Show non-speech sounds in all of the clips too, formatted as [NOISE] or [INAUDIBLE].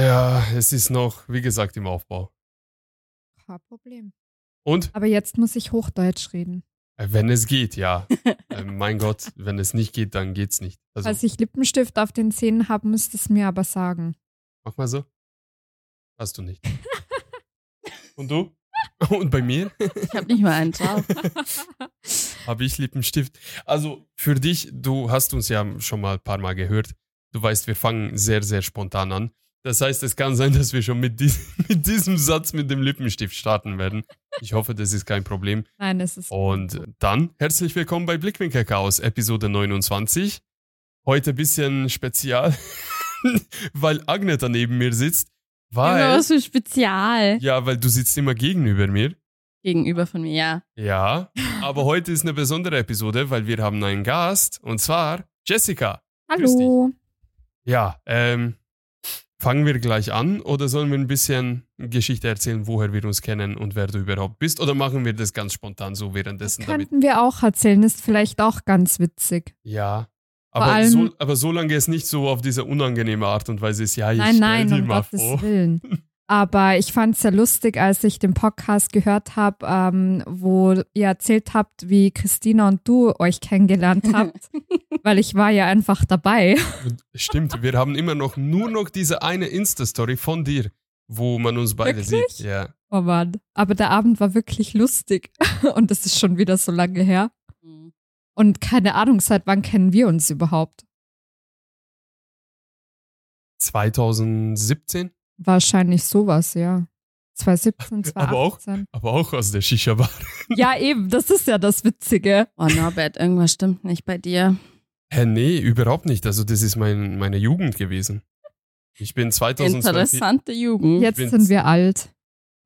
Ja, es ist noch, wie gesagt, im Aufbau. Kein Problem. Und? Aber jetzt muss ich Hochdeutsch reden. Äh, Wenn es geht, ja. [LAUGHS] äh, mein Gott, wenn es nicht geht, dann geht's nicht. Also, Falls ich Lippenstift auf den Zähnen habe, müsst es mir aber sagen. mach mal so. Hast du nicht. Und du? [LAUGHS] Und bei mir Ich habe nicht mal einen drauf. [LAUGHS] habe ich Lippenstift. Also für dich, du hast uns ja schon mal ein paar Mal gehört. Du weißt, wir fangen sehr, sehr spontan an. Das heißt, es kann sein, dass wir schon mit, dies [LAUGHS] mit diesem Satz mit dem Lippenstift starten werden. Ich hoffe, das ist kein Problem. Nein, es ist. Und dann herzlich willkommen bei Blickwinkel Chaos, Episode 29. Heute ein bisschen spezial, [LAUGHS] weil Agneta neben mir sitzt. Weil, was für Spezial. ja, weil du sitzt immer gegenüber mir. Gegenüber von mir, ja. Ja, aber [LAUGHS] heute ist eine besondere Episode, weil wir haben einen Gast und zwar Jessica. Hallo. Ja, ähm, fangen wir gleich an oder sollen wir ein bisschen Geschichte erzählen, woher wir uns kennen und wer du überhaupt bist? Oder machen wir das ganz spontan so Das währenddessen damit? könnten wir auch erzählen, ist vielleicht auch ganz witzig. Ja. Vor Aber, allem- so, aber solange es nicht so auf diese unangenehme Art und Weise ist, ja, ich Nein, nein, um mal Gottes vor. Willen. [LAUGHS] Aber ich fand es sehr lustig, als ich den Podcast gehört habe, ähm, wo ihr erzählt habt, wie Christina und du euch kennengelernt [LAUGHS] habt, weil ich war ja einfach dabei. Stimmt, wir haben immer noch nur noch diese eine Insta-Story von dir, wo man uns beide Wirklich? sieht. Ja. Oh Mann. Aber der Abend war wirklich lustig [LAUGHS] und das ist schon wieder so lange her. Hm. Und keine Ahnung, seit wann kennen wir uns überhaupt? 2017, Wahrscheinlich sowas, ja. [LAUGHS] 2017, 2018. Aber auch- aber auch aus der Shisha-Bar. [LAUGHS] Ja, eben, das ist ja das Witzige. Oh, Norbert, irgendwas stimmt nicht bei dir. Hä, nee, überhaupt nicht. Also das ist mein, meine Jugend gewesen. Ich bin 2012, Interessante Jugend. Jetzt sind wir alt.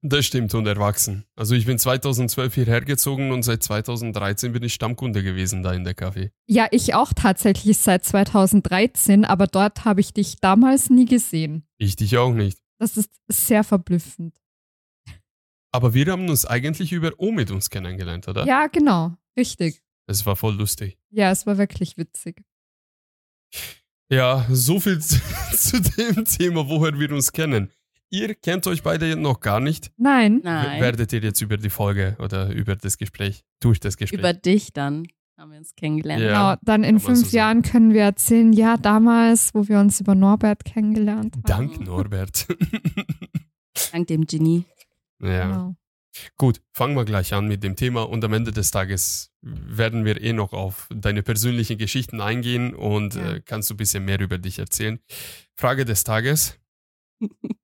das stimmt, und erwachsen. Also ich bin 2012 hierher gezogen und seit 2013 bin ich Stammkunde gewesen da in der Café. Ja, ich auch tatsächlich seit 2013, aber dort habe ich dich damals nie gesehen. Ich dich auch nicht. Das ist sehr verblüffend. Aber wir haben uns eigentlich über Omid uns kennengelernt, oder? Ja, genau. Richtig. Das war voll lustig. Ja, es war wirklich witzig. Ja, so viel [LAUGHS] zu, zu dem Thema, woher wir uns kennen. Ihr kennt euch beide noch gar nicht. Nein. Nein. Werdet ihr jetzt über die Folge oder über das Gespräch, durch das Gespräch. Über dich dann haben wir uns kennengelernt. Ja. Genau, dann in fünf so. Jahren können wir erzählen, ja, damals, wo wir uns über Norbert kennengelernt haben. Dank Norbert. [LAUGHS] Dank dem Genie. ja. Genau. Gut, fangen wir gleich an mit dem Thema und am Ende des Tages werden wir eh noch auf deine persönlichen Geschichten eingehen und Ja. äh, kannst du ein bisschen mehr über dich erzählen. Frage des Tages. [LAUGHS]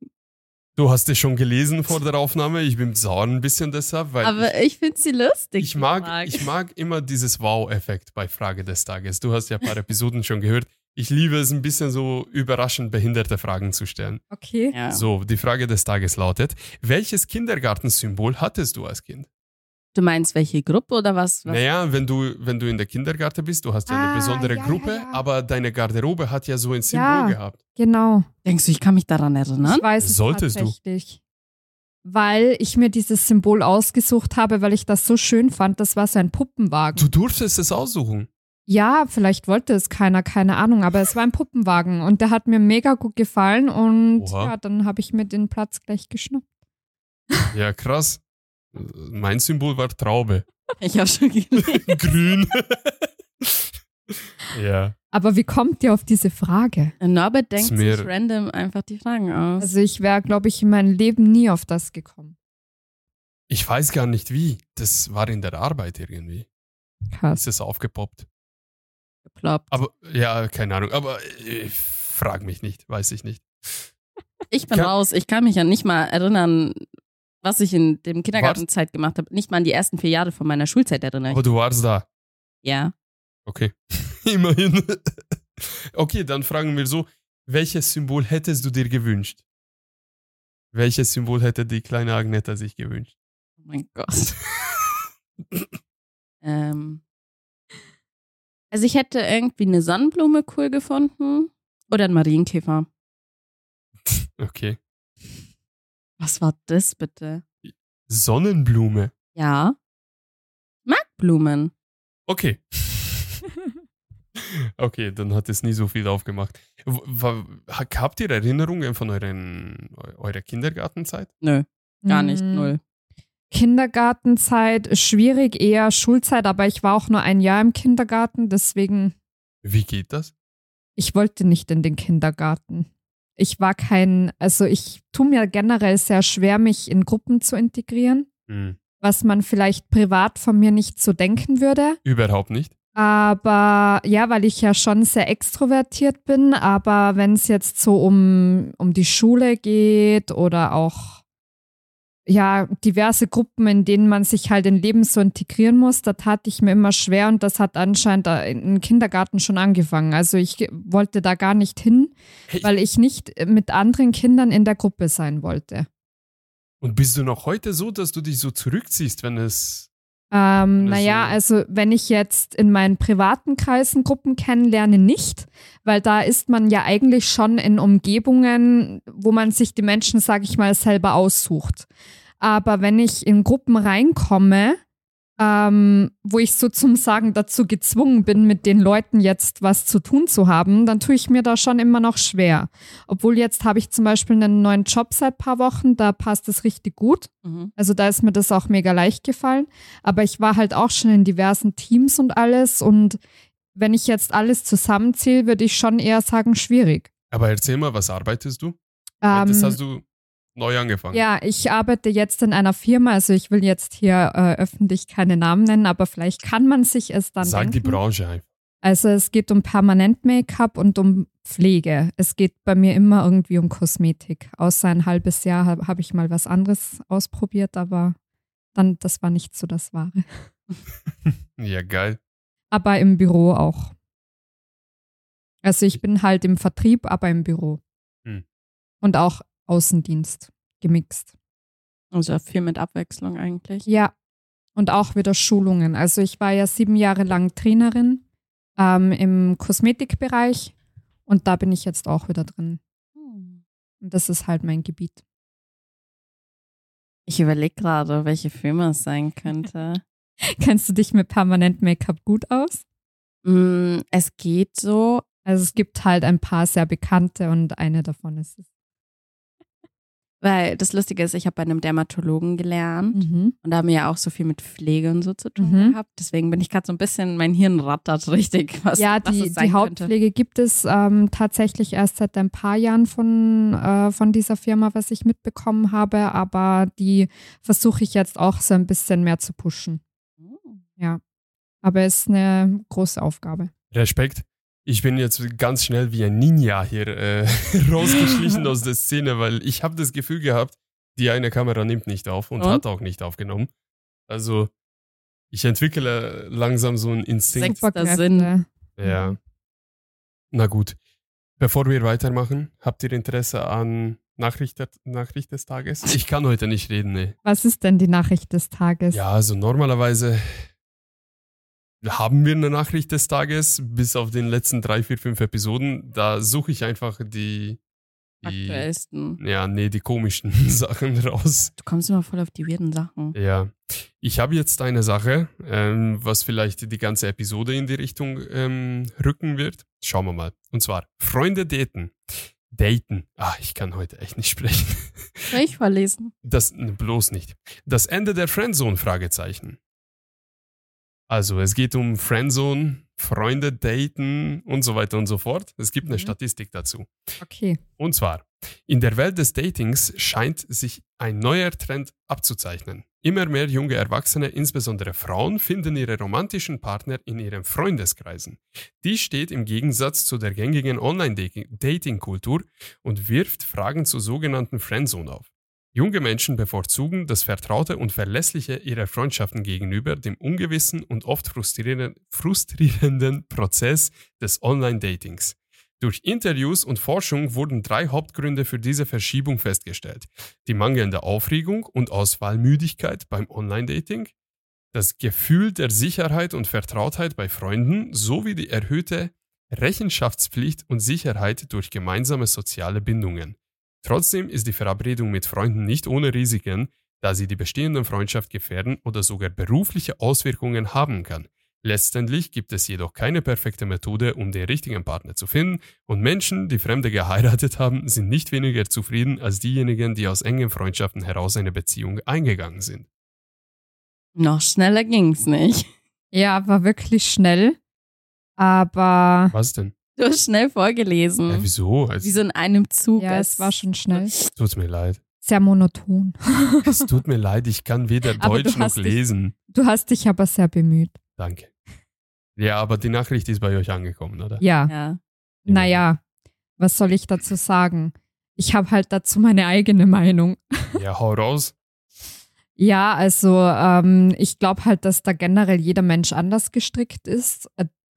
Du hast es schon gelesen vor der Aufnahme. Ich bin sauer ein bisschen deshalb, weil Aber ich finde sie lustig. ich mag, ich mag immer dieses Wow-Effekt bei Frage des Tages. Du hast ja ein paar Episoden schon gehört. Ich liebe es, ein bisschen so überraschend behinderte Fragen zu stellen. Okay. Ja. So, die Frage des Tages lautet: Welches Kindergartensymbol hattest du als Kind? Du meinst welche Gruppe oder was? was? Naja, wenn du, wenn du in der Kindergarten bist, du hast ja eine Ah, besondere ja, Gruppe, ja, ja. aber deine Garderobe hat ja so ein Symbol Ja. gehabt. Genau. Denkst du, ich kann mich daran erinnern? Ich weiß es Solltest du. tatsächlich. Weil ich mir dieses Symbol ausgesucht habe, weil ich das so schön fand. Das war so ein Puppenwagen. Du durftest es aussuchen. Ja, vielleicht wollte es keiner, keine Ahnung, aber es war ein Puppenwagen und der hat mir mega gut gefallen und Oha. ja, dann habe ich mir den Platz gleich geschnappt. Ja, krass. Mein Symbol war Traube. [LAUGHS] Ich habe schon gelesen. [LAUGHS] Grün. [LAUGHS] ja. Aber wie kommt ihr auf diese Frage? Norbert denkt sich random einfach die Fragen aus. Also ich wäre, glaube ich, in meinem Leben nie auf das gekommen. Ich weiß gar nicht wie. Das war in der Arbeit irgendwie. Krass. Ist es aufgepoppt. geploppt. Aber, ja, keine Ahnung. Aber ich frag mich nicht. Weiß ich nicht. Ich bin Kann- raus. Ich kann mich ja nicht mal erinnern, was ich in dem Kindergartenzeit gemacht habe. Nicht mal an die ersten vier Jahre von meiner Schulzeit erinnere. Aber du warst da. Ja. Okay. [LAUGHS] Immerhin. okay, dann fragen wir so, welches Symbol hättest du dir gewünscht? Welches Symbol hätte die kleine Agneta sich gewünscht? Oh mein Gott. [LAUGHS] ähm. Also ich hätte irgendwie eine Sonnenblume cool gefunden oder einen Marienkäfer. Okay. Was war das bitte? Sonnenblume. Ja. Mag Blumen. Okay. [LAUGHS] [LAUGHS] Okay, dann hat es nie so viel aufgemacht. W- Habt ihr Erinnerungen von euren, eurer Kindergartenzeit? Nö, gar nicht, Mm, null. Kindergartenzeit ist schwierig, eher Schulzeit, aber ich war auch nur ein Jahr im Kindergarten, deswegen, Wie geht das? ich wollte nicht in den Kindergarten. Ich war kein, also ich tue mir generell sehr schwer, mich in Gruppen zu integrieren, Hm. was man vielleicht privat von mir nicht so denken würde. Überhaupt nicht. Aber ja, weil ich ja schon sehr extrovertiert bin, aber wenn es jetzt so um, um die Schule geht oder auch ja, diverse Gruppen, in denen man sich halt in Leben so integrieren muss, da tat ich mir immer schwer und das hat anscheinend im Kindergarten schon angefangen. Also ich wollte da gar nicht hin, Hey, weil ich nicht mit anderen Kindern in der Gruppe sein wollte. und bist du noch heute so, dass du dich so zurückziehst, wenn es. Ähm, Oder naja, so. also wenn ich jetzt in meinen privaten Kreisen Gruppen kennenlerne, nicht, weil da ist man ja eigentlich schon in Umgebungen, wo man sich die Menschen, sage ich mal, selber aussucht. Aber wenn ich in Gruppen reinkomme, ähm, wo ich sozusagen dazu gezwungen bin, mit den Leuten jetzt was zu tun zu haben, dann tue ich mir da schon immer noch schwer. Obwohl jetzt habe ich zum Beispiel einen neuen Job seit paar Wochen, da passt es richtig gut. Mhm. Also da ist mir das auch mega leicht gefallen. Aber ich war halt auch schon in diversen Teams und alles. Und wenn ich jetzt alles zusammenzähle, würde ich schon eher sagen, schwierig. Aber erzähl mal, was arbeitest du? Weil das Ähm, hast du neu angefangen. ja, ich arbeite jetzt in einer Firma, also ich will jetzt hier äh, öffentlich keine Namen nennen, aber vielleicht kann man sich es dann Sag die denken. Branche einfach. Also es geht um Permanent-Make-up und um Pflege. Es geht bei mir immer irgendwie um Kosmetik. Außer ein halbes Jahr habe hab ich mal was anderes ausprobiert, aber dann, das war nicht so das Wahre. [LAUGHS] Ja, geil. aber im Büro auch. Also ich bin halt im Vertrieb, aber im Büro. Hm. Und auch Außendienst gemixt. Also viel mit Abwechslung eigentlich. Ja. Und auch wieder Schulungen. Also ich war ja sieben Jahre lang Trainerin ähm, im Kosmetikbereich und da bin ich jetzt auch wieder drin. Hm. Und das ist halt mein Gebiet. Ich überlege gerade, welche Firma es sein könnte. [LAUGHS] Kennst du dich mit Permanent Make-up gut aus? Mm, es geht so. Also es gibt halt ein paar sehr bekannte und eine davon ist es. Weil das Lustige ist, ich habe bei einem Dermatologen gelernt Mhm. und da haben wir ja auch so viel mit Pflege und so zu tun Mhm. gehabt. Deswegen bin ich gerade so ein bisschen, mein Hirn rattert richtig, was, ja, was die, es sein die könnte. Hautpflege gibt es ähm, tatsächlich erst seit ein paar Jahren von, äh, von dieser Firma, was ich mitbekommen habe, aber die versuche ich jetzt auch so ein bisschen mehr zu pushen. Hm. Aber es ist eine große Aufgabe. Respekt. Ich bin jetzt ganz schnell wie ein Ninja hier äh, [LAUGHS] rausgeschlichen aus der Szene, weil ich habe das Gefühl gehabt, die eine Kamera nimmt nicht auf und Und? hat auch nicht aufgenommen. Also ich entwickle langsam so einen Instinkt. Sechster Sinn. Ja. Na gut. Bevor wir weitermachen, habt ihr Interesse an Nachricht, Nachricht des Tages? Ich kann heute nicht reden, ne. Was ist denn die Nachricht des Tages? Ja, also normalerweise haben wir eine Nachricht des Tages, bis auf den letzten drei, vier, fünf Episoden. Da suche ich einfach die, die Aktuellsten. ja, nee, die komischen [LAUGHS] Sachen raus. Du kommst immer voll auf die weirden Sachen. Ja, ich habe jetzt eine Sache, ähm, was vielleicht die ganze Episode in die Richtung ähm, rücken wird. Schauen wir mal. Und zwar Freunde daten. Daten. Ah, ich kann heute echt nicht sprechen. Ich vorlesen? Das bloß nicht. Das Ende der Friendzone Fragezeichen. Also, es geht um Friendzone, Freunde daten und so weiter und so fort. Es gibt eine Mhm. Statistik dazu. Okay. Und zwar, in der Welt des Datings scheint sich ein neuer Trend abzuzeichnen. Immer mehr junge Erwachsene, insbesondere Frauen, finden ihre romantischen Partner in ihren Freundeskreisen. Dies steht im Gegensatz zu der gängigen Online-Dating-Kultur und wirft Fragen zur sogenannten Friendzone auf. Junge Menschen bevorzugen das Vertraute und Verlässliche ihrer Freundschaften gegenüber dem ungewissen und oft frustrierenden, frustrierenden Prozess des Online-Datings. Durch Interviews und Forschung wurden drei Hauptgründe für diese Verschiebung festgestellt. Die mangelnde Aufregung und Auswahlmüdigkeit beim Online-Dating, das Gefühl der Sicherheit und Vertrautheit bei Freunden sowie die erhöhte Rechenschaftspflicht und Sicherheit durch gemeinsame soziale Bindungen. Trotzdem ist die Verabredung mit Freunden nicht ohne Risiken, da sie die bestehenden Freundschaft gefährden oder sogar berufliche Auswirkungen haben kann. Letztendlich gibt es jedoch keine perfekte Methode, um den richtigen Partner zu finden, und Menschen, die Fremde geheiratet haben, sind nicht weniger zufrieden als diejenigen, die aus engen Freundschaften heraus eine Beziehung eingegangen sind. Noch schneller ging's nicht. Ja, war wirklich schnell. Aber Was denn? Du hast schnell vorgelesen. Ja, wieso? Es Wie so in einem Zug. ja, es war schon schnell. tut mir leid. Sehr monoton. Es tut mir leid, ich kann weder Aber Deutsch noch hast dich- lesen. Du hast dich aber sehr bemüht. Danke. Ja, aber die Nachricht ist bei euch angekommen, oder? Ja. Ja. Naja, was soll ich dazu sagen? Ich habe halt dazu meine eigene Meinung. Ja, hau raus. Ja, also ähm, ich glaube halt, dass da generell jeder Mensch anders gestrickt ist.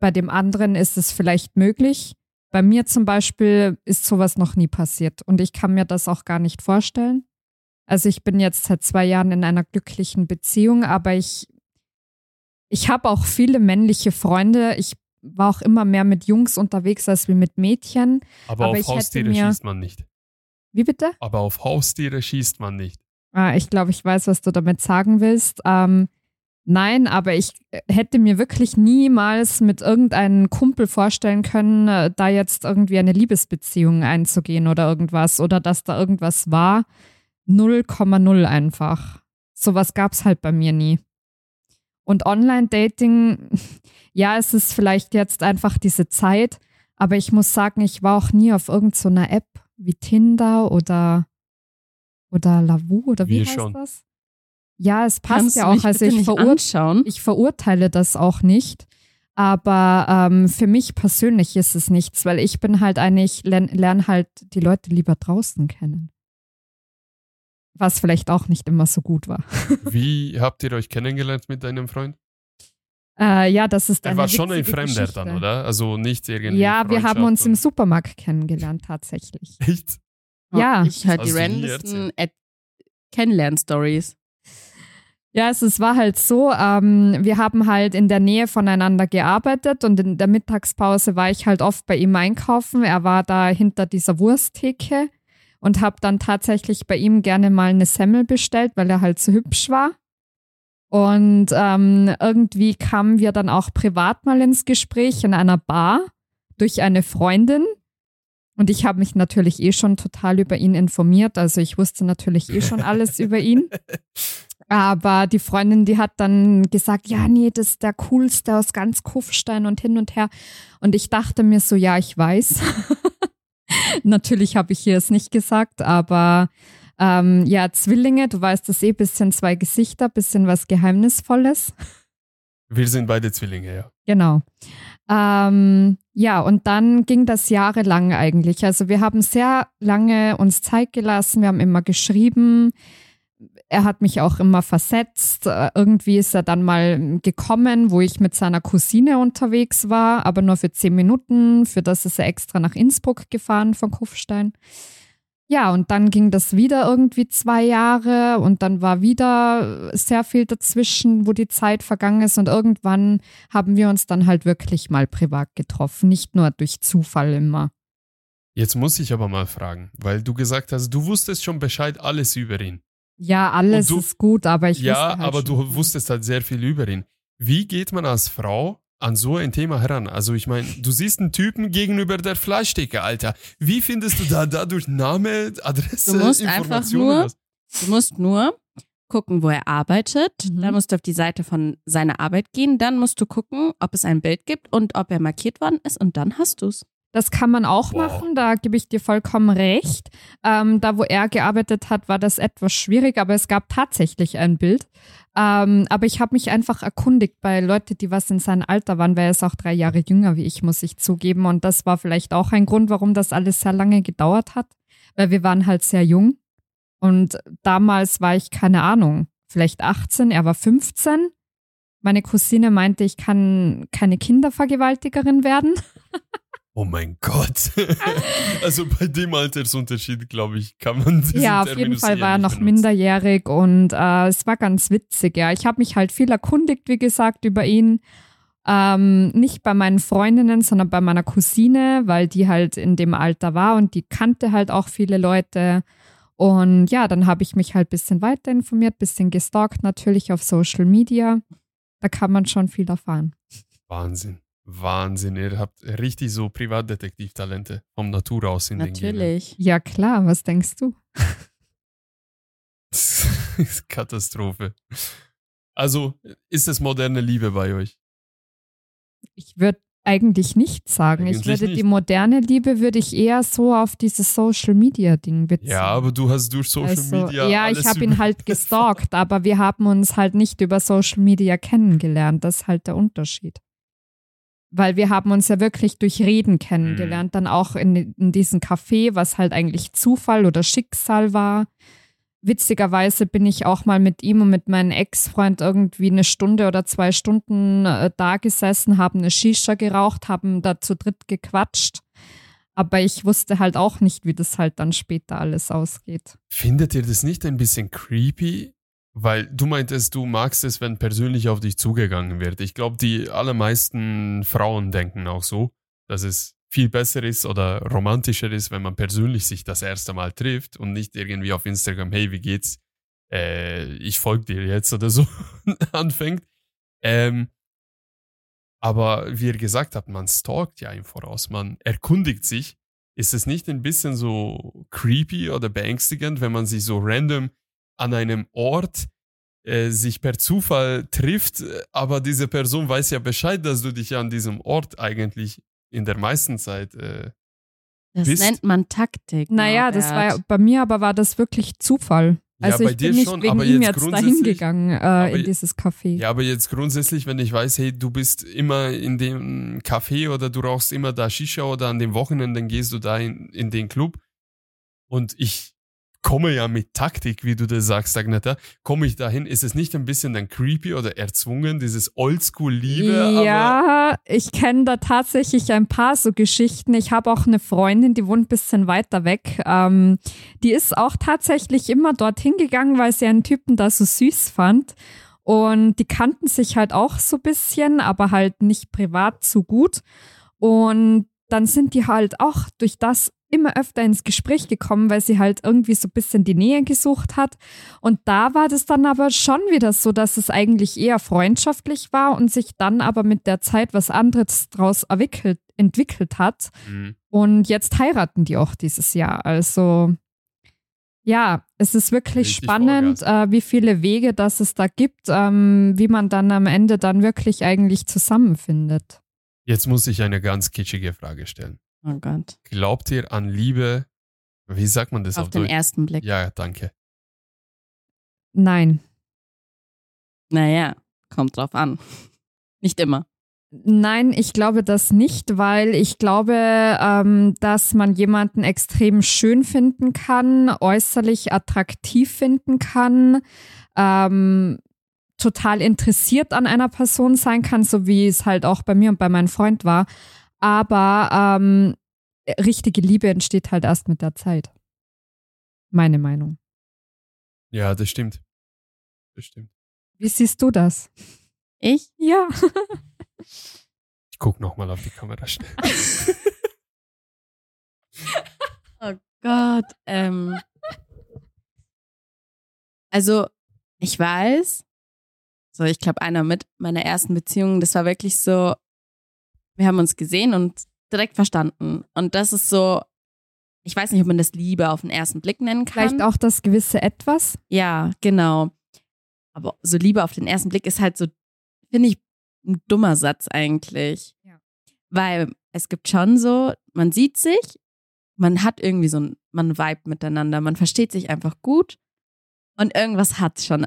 Bei dem anderen ist es vielleicht möglich. Bei mir zum Beispiel ist sowas noch nie passiert und ich kann mir das auch gar nicht vorstellen. Also ich bin jetzt seit zwei Jahren in einer glücklichen Beziehung, aber ich, ich habe auch viele männliche Freunde. Ich war auch immer mehr mit Jungs unterwegs als wie mit Mädchen. Aber, Aber auf Haustiere mir- schießt man nicht. Wie bitte? Aber auf Haustiere schießt man nicht. Ah, ich glaube, ich weiß, was du damit sagen willst. Ähm, nein, aber ich äh, hätte mir wirklich niemals mit irgendeinem Kumpel vorstellen können, äh, da jetzt irgendwie eine Liebesbeziehung einzugehen oder irgendwas oder dass da irgendwas war. 0,0 einfach. Sowas gab es halt bei mir nie. Und Online-Dating, [LAUGHS] ja, es ist vielleicht jetzt einfach diese Zeit, aber ich muss sagen, ich war auch nie auf irgendeiner App wie Tinder oder oder Lavu oder wie Wir heißt schon. das? Ja, es passt Kannst ja auch. Also ich, verur anschauen. ich verurteile das auch nicht. Aber ähm, für mich persönlich ist es nichts, weil ich bin halt eigentlich, lerne lern halt die Leute lieber draußen kennen. Was vielleicht auch nicht immer so gut war. [LAUGHS] Wie habt ihr euch kennengelernt mit deinem Freund? Äh, ja, das ist Er war schon ein Fremder Geschichte. dann, oder? Also nicht irgendwie. Ja, wir haben uns im Supermarkt kennengelernt tatsächlich. Echt? Ja. Ich halt die randomsten Kennenlern-Stories. Ja, es, es war halt so, ähm, wir haben halt in der Nähe voneinander gearbeitet und in der Mittagspause war ich halt oft bei ihm einkaufen. Er war da hinter dieser Wursttheke und habe dann tatsächlich bei ihm gerne mal eine Semmel bestellt, weil er halt so hübsch war. Und ähm, irgendwie kamen wir dann auch privat mal ins Gespräch in einer Bar durch eine Freundin. Und ich habe mich natürlich eh schon total über ihn informiert. Also ich wusste natürlich eh schon [LAUGHS] alles über ihn. Aber die Freundin, die hat dann gesagt, ja, nee, das ist der coolste aus ganz Kufstein und hin und her. Und ich dachte mir so, ja, ich weiß. [LAUGHS] Natürlich habe ich hier es nicht gesagt, aber ähm, ja, Zwillinge, du weißt das eh, bisschen zwei Gesichter, bisschen was Geheimnisvolles. Wir sind beide Zwillinge, ja. Genau. Ähm, ja, und dann ging das jahrelang eigentlich. Also wir haben sehr lange uns Zeit gelassen, wir haben immer geschrieben. Er hat mich auch immer versetzt. Äh, Irgendwie ist er dann mal gekommen, wo ich mit seiner Cousine unterwegs war, aber nur für zehn Minuten. Für das ist er extra nach Innsbruck gefahren von Kufstein. Ja, und dann ging das wieder irgendwie zwei Jahre und dann war wieder sehr viel dazwischen, wo die Zeit vergangen ist und irgendwann haben wir uns dann halt wirklich mal privat getroffen, nicht nur durch Zufall immer. Jetzt muss ich aber mal fragen, weil du gesagt hast, du wusstest schon Bescheid alles über ihn. Ja, alles du- ist gut, aber ich ja, halt aber schon. du wusstest halt sehr viel über ihn. Wie geht man als Frau an so ein Thema heran? Also ich meine, du siehst einen Typen gegenüber der Fleischtheke, Alter. Wie findest du da dadurch Name, Adresse, Du musst einfach nur-? Du musst nur gucken, wo er arbeitet. Mhm. Dann musst du auf die Seite von seiner Arbeit gehen. Dann musst du gucken, ob es ein Bild gibt und ob er markiert worden ist. Und dann hast du es. Das kann man auch Wow. machen, da gebe ich dir vollkommen recht. Ähm, da, wo er gearbeitet hat, war das etwas schwierig, aber es gab tatsächlich ein Bild. Ähm, aber ich habe mich einfach erkundigt bei Leuten, die was in seinem Alter waren, weil er ist auch drei Jahre jünger wie ich, muss ich zugeben. Und das war vielleicht auch ein Grund, warum das alles sehr lange gedauert hat, weil wir waren halt sehr jung. Und damals war ich, keine Ahnung, vielleicht 18, er war 15. Meine Cousine meinte, ich kann keine Kindervergewaltigerin werden. [LAUGHS] Oh mein Gott. [LAUGHS] also bei dem Altersunterschied, glaube ich, kann man diesen Ja, auf jeden Fall war er noch benutzen. minderjährig und äh, es war ganz witzig, ja. Ich habe mich halt viel erkundigt, wie gesagt, über ihn. Ähm, nicht bei meinen Freundinnen, sondern bei meiner Cousine, weil die halt in dem Alter war und die kannte halt auch viele Leute. Und ja, dann habe ich mich halt ein bisschen weiter informiert, bisschen gestalkt natürlich auf Social Media. da kann man schon viel erfahren. Wahnsinn. Wahnsinn. Ihr habt richtig so Privatdetektivtalente vom Natur aus in den. Natürlich. Ja, klar, was denkst du? [LAUGHS] Katastrophe. Also, ist es moderne Liebe bei euch? Ich würde eigentlich nicht sagen. ich Eigentlich würde die nicht. moderne Liebe würde ich eher so auf dieses Social Media Ding beziehen. Ja, aber du hast durch Social also, Media. ja, alles ich habe ihn halt [LAUGHS] gestalkt, aber wir haben uns halt nicht über Social Media kennengelernt. Das ist halt der Unterschied. Weil wir haben uns ja wirklich durch Reden kennengelernt, dann auch in, in diesem Café, was halt eigentlich Zufall oder Schicksal war. Witzigerweise bin ich auch mal mit ihm und mit meinem Ex-Freund irgendwie eine Stunde oder zwei Stunden äh, da gesessen, haben eine Shisha geraucht, haben da zu dritt gequatscht. Aber ich wusste halt auch nicht, wie das halt dann später alles ausgeht. Findet ihr das nicht ein bisschen creepy? Weil du meintest, du magst es, wenn persönlich auf dich zugegangen wird. Ich glaube, die allermeisten Frauen denken auch so, dass es viel besser ist oder romantischer ist, wenn man persönlich sich das erste Mal trifft und nicht irgendwie auf Instagram, hey, wie geht's? Äh, ich folge dir jetzt oder so [LAUGHS] anfängt. Ähm, aber wie ihr gesagt habt, man stalkt ja im Voraus, man erkundigt sich. Ist es nicht ein bisschen so creepy oder beängstigend, wenn man sich so random an einem Ort äh, sich per Zufall trifft, äh, aber diese Person weiß ja Bescheid, dass du dich ja an diesem Ort eigentlich in der meisten Zeit äh, Das Bist- nennt man Taktik. Naja, das war ja, bei mir aber war das wirklich Zufall. Ja, Also bei ich dir bin nicht schon, wegen aber ihm jetzt jetzt dahin grundsätzlich- gegangen äh, in dieses Café. Ja, aber jetzt grundsätzlich, wenn ich weiß, hey, du bist immer in dem Café oder du rauchst immer da Shisha oder an den Wochenenden gehst du da in, in den Club und ich komme ja mit Taktik, wie du das sagst, Agneta, komme ich dahin, ist es nicht ein bisschen dann creepy oder erzwungen, dieses Oldschool-Liebe? Ja, ich kenne da tatsächlich ein paar so Geschichten. Ich habe auch eine Freundin, die wohnt ein bisschen weiter weg. Ähm, die ist auch tatsächlich immer dorthin gegangen, weil sie einen Typen da so süß fand. Und die kannten sich halt auch so ein bisschen, aber halt nicht privat so gut. Und dann sind die halt auch durch das immer öfter ins Gespräch gekommen, weil sie halt irgendwie so ein bisschen die Nähe gesucht hat. Und da war das dann aber schon wieder so, dass es eigentlich eher freundschaftlich war und sich dann aber mit der Zeit was anderes draus entwickelt, entwickelt hat. Mhm. Und jetzt heiraten die auch dieses Jahr. Also ja, es ist wirklich Richtig spannend, äh, wie viele Wege das es da gibt, ähm, wie man dann am Ende dann wirklich eigentlich zusammenfindet. Jetzt muss ich eine ganz kitschige Frage stellen. Oh Gott. Glaubt ihr an Liebe? Wie sagt man das auf, Auf den Deutsch? ersten Blick. Ja, danke. Nein. Naja, kommt drauf an. Nicht immer. Nein, ich glaube das nicht, weil ich glaube, ähm, dass man jemanden extrem schön finden kann, äußerlich attraktiv finden kann, ähm, total interessiert an einer Person sein kann, so wie es halt auch bei mir und bei meinem Freund war. Aber ähm, richtige Liebe entsteht halt erst mit der Zeit. Meine Meinung. Ja, das stimmt. Das stimmt. Wie siehst du das? Ich? Ja. Ich guck nochmal auf die Kamera schnell. [LAUGHS] Oh Gott. Ähm. Also, ich weiß, so, ich glaube, einer mit meiner ersten Beziehung, das war wirklich so, wir haben uns gesehen und direkt verstanden. Und das ist so, ich weiß nicht, ob man das Liebe auf den ersten Blick nennen kann. Vielleicht auch das gewisse Etwas. Ja, genau. Aber so Liebe auf den ersten Blick ist halt so, finde ich, ein dummer Satz eigentlich. Ja. Weil es gibt schon so, man sieht sich, man hat irgendwie so ein, man vibe miteinander, man versteht sich einfach gut und irgendwas hat schon.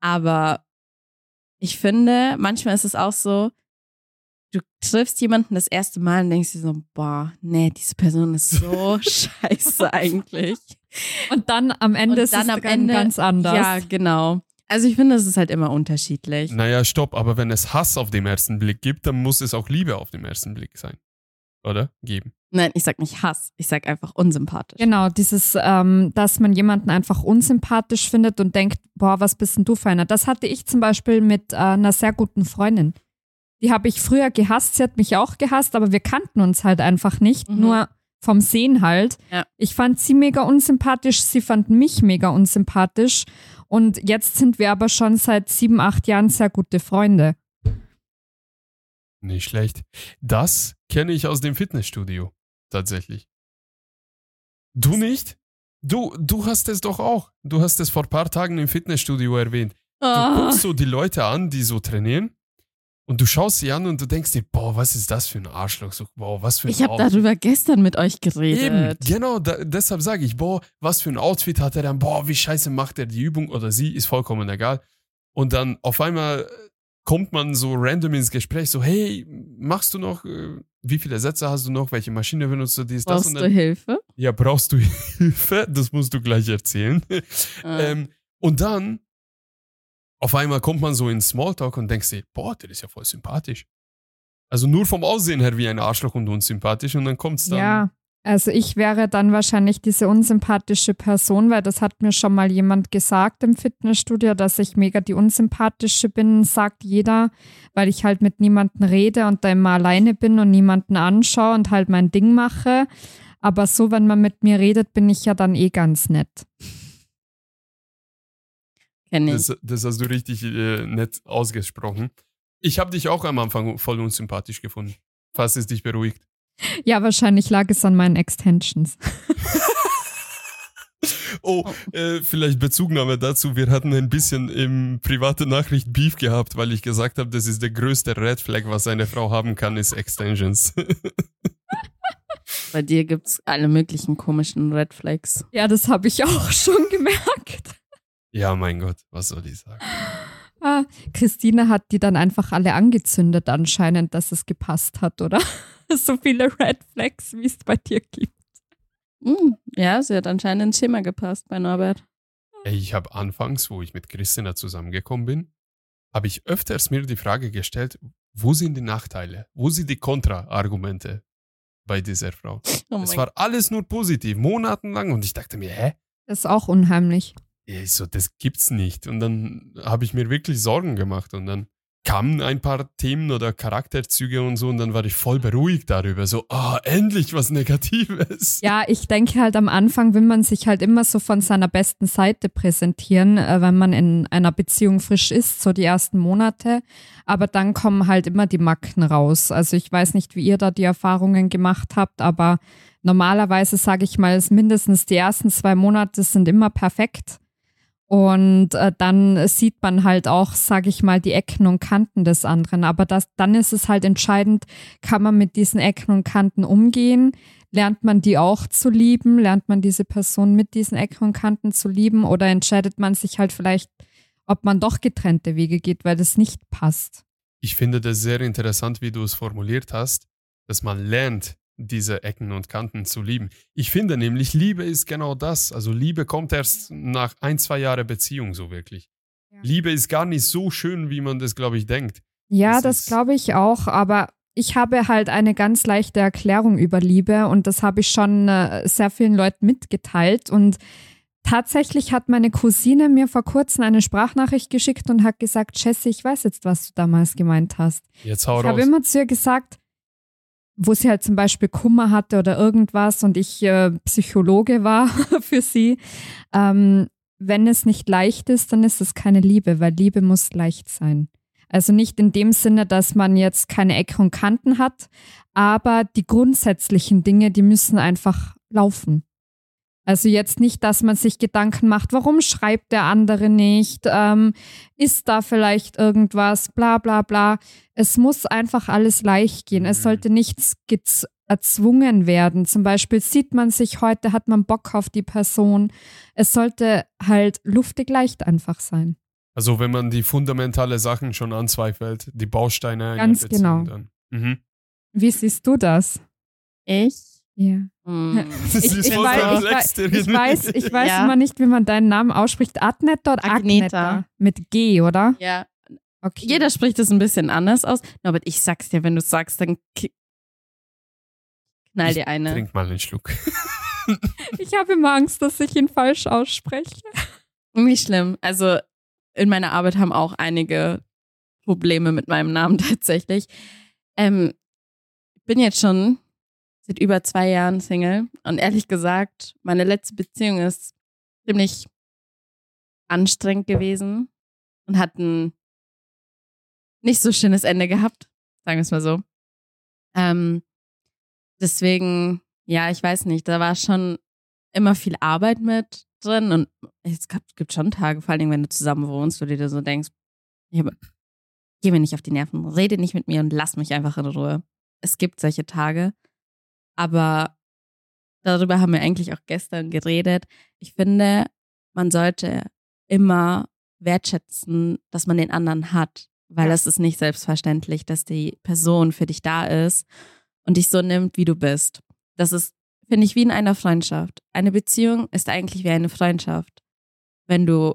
Aber ich finde, manchmal ist es auch so, du triffst jemanden das erste Mal und denkst dir so, boah, nee, diese Person ist so [LAUGHS] scheiße eigentlich. Und dann am Ende Und ist dann es am dann Ende- ganz anders. Ja, genau. Also ich finde, es ist halt immer unterschiedlich. Naja, stopp, aber wenn es Hass auf dem ersten Blick gibt, dann muss es auch Liebe auf dem ersten Blick sein. Oder? Geben. Nein, ich sag nicht Hass, ich sag einfach unsympathisch. Genau, dieses, ähm, dass man jemanden einfach unsympathisch findet und denkt, boah, was bist denn du für einer? Das hatte ich zum Beispiel mit äh, einer sehr guten Freundin. Die habe ich früher gehasst, sie hat mich auch gehasst, aber wir kannten uns halt einfach nicht. Mhm. Nur vom Sehen halt. Ja. Ich fand sie mega unsympathisch, sie fand mich mega unsympathisch. Und jetzt sind wir aber schon seit sieben, acht Jahren sehr gute Freunde. Nicht schlecht. Das kenne ich aus dem Fitnessstudio. Tatsächlich. Du nicht? Du, du hast es doch auch. Du hast es vor ein paar Tagen im Fitnessstudio erwähnt. Du Oh, guckst so die Leute an, die so trainieren. Und du schaust sie an und du denkst dir, boah, was ist das für ein Arschloch? So, boah, was für ein ich habe darüber gestern mit euch Eben, geredet. genau, da, deshalb sage ich, boah, was für ein Outfit hat er dann, boah, wie scheiße macht er die Übung oder sie, ist vollkommen egal. Und dann auf einmal kommt man so random ins Gespräch, so, hey, machst du noch, äh, wie viele Sätze hast du noch, welche Maschine benutzt du, dies, das Brauchst du Hilfe? ja, brauchst du [LAUGHS] Hilfe, das musst du gleich erzählen. Äh, Ähm, und dann, auf einmal kommt man so in Smalltalk und denkst dir, boah, der ist ja voll sympathisch. Also nur vom Aussehen her wie ein Arschloch und unsympathisch und dann kommt's dann. Ja, also ich wäre dann wahrscheinlich diese unsympathische Person, weil das hat mir schon mal jemand gesagt im Fitnessstudio, dass ich mega die unsympathische bin, sagt jeder, weil ich halt mit niemandem rede und da immer alleine bin und niemanden anschaue und halt mein Ding mache. Aber so, wenn man mit mir redet, bin ich ja dann eh ganz nett. Kenn ich. Das, das hast du richtig äh, nett ausgesprochen. Ich habe dich auch am Anfang voll unsympathisch gefunden. Falls es dich beruhigt. Ja, wahrscheinlich lag es an meinen Extensions. [LAUGHS] Oh, äh, vielleicht Bezugnahme dazu. Wir hatten ein bisschen im private Nachricht Beef gehabt, weil ich gesagt habe, das ist der größte Red Flag, was eine Frau haben kann, ist Extensions. [LAUGHS] Bei dir gibt's alle möglichen komischen Red Flags. Ja, das habe ich auch schon gemerkt. Ja, mein Gott, was soll ich sagen? [GASPS] Ah, Christine hat die dann einfach alle angezündet anscheinend, dass es gepasst hat, oder? [LAUGHS] so viele Red Flags, wie es bei dir gibt. Hm, ja, sie hat anscheinend ins Schema gepasst bei Norbert. Ey, ich habe anfangs, wo ich mit Christina zusammengekommen bin, habe ich öfters mir die Frage gestellt, wo sind die Nachteile? Wo sind die Kontra-Argumente bei dieser Frau? Oh es war alles nur positiv, monatelang und ich dachte mir, hä? Das ist auch unheimlich. Ich so, das gibt's nicht. Und dann habe ich mir wirklich Sorgen gemacht und dann kamen ein paar Themen oder Charakterzüge und so und dann war ich voll beruhigt darüber. So, ah, endlich was Negatives. Ja, ich denke halt am Anfang will man sich halt immer so von seiner besten Seite präsentieren, äh, wenn man in einer Beziehung frisch ist, so die ersten Monate. Aber dann kommen halt immer die Macken raus. Also ich weiß nicht, wie ihr da die Erfahrungen gemacht habt, aber normalerweise sage ich mal, mindestens die ersten zwei Monate sind immer perfekt. Und äh, dann sieht man halt auch, sage ich mal, die Ecken und Kanten des anderen. Aber das, dann ist es halt entscheidend, kann man mit diesen Ecken und Kanten umgehen? Lernt man die auch zu lieben? Lernt man diese Person mit diesen Ecken und Kanten zu lieben? Oder entscheidet man sich halt vielleicht, ob man doch getrennte Wege geht, weil das nicht passt? Ich finde das sehr interessant, wie du es formuliert hast, dass man lernt, diese Ecken und Kanten zu lieben. Ich finde nämlich, Liebe ist genau das. Also Liebe kommt erst nach ein, zwei Jahren Beziehung so wirklich. Ja. Liebe ist gar nicht so schön, wie man das, glaube ich, denkt. Ja, Das das, glaube ich auch, aber ich habe halt eine ganz leichte Erklärung über Liebe und das habe ich schon äh, sehr vielen Leuten mitgeteilt und tatsächlich hat meine Cousine mir vor kurzem eine Sprachnachricht geschickt und hat gesagt, Jessie, ich weiß jetzt, was du damals gemeint hast. Jetzt hau Ich raus. habe immer zu ihr gesagt, wo sie halt zum Beispiel Kummer hatte oder irgendwas und ich äh, Psychologe war [LAUGHS] für sie. Ähm, wenn es nicht leicht ist, dann ist es keine Liebe, weil Liebe muss leicht sein. Also nicht in dem Sinne, dass man jetzt keine Ecken und Kanten hat, aber die grundsätzlichen Dinge, die müssen einfach laufen. Also jetzt nicht, dass man sich Gedanken macht, warum schreibt der andere nicht, ähm, ist da vielleicht irgendwas, bla bla bla. Es muss einfach alles leicht gehen. Es Mhm. sollte nichts erzwungen werden. Zum Beispiel sieht man sich heute, hat man Bock auf die Person. Es sollte halt luftig leicht einfach sein. Also wenn man die fundamentale Sachen schon anzweifelt, die Bausteine Ganz genau. dann. Mhm. Wie siehst du das? Ich? Ja. Hm. [LAUGHS] Ich, ich, ich, weiß, ich weiß, ich weiß Ja. immer nicht, wie man deinen Namen ausspricht. Adneta oder Agneta. Mit G, oder? Ja, Okay. jeder spricht es ein bisschen anders aus. Norbert, ich sag's dir, wenn du sagst, dann knall dir eine. Trink mal einen Schluck. [LAUGHS] Ich habe immer Angst, dass ich ihn falsch ausspreche. Nicht schlimm. Also in meiner Arbeit haben auch einige Probleme mit meinem Namen [LAUGHS] tatsächlich. Ähm, ich bin jetzt schon seit über zwei Jahren Single. Und ehrlich gesagt, meine letzte Beziehung ist ziemlich anstrengend gewesen und hat ein nicht so schönes Ende gehabt, sagen wir es mal so. Ähm, deswegen, ja, ich weiß nicht, da war schon immer viel Arbeit mit drin und es gibt schon Tage, vor allem wenn du zusammen wohnst, wo du dir so denkst, ich hab, geh mir nicht auf die Nerven, rede nicht mit mir und lass mich einfach in Ruhe. Es gibt solche Tage, aber darüber haben wir eigentlich auch gestern geredet. Ich finde, man sollte immer wertschätzen, dass man den anderen hat, weil Ja. es ist nicht selbstverständlich, dass die Person für dich da ist und dich so nimmt, wie du bist. Das ist, finde ich, wie in einer Freundschaft. Eine Beziehung ist eigentlich wie eine Freundschaft. Wenn du,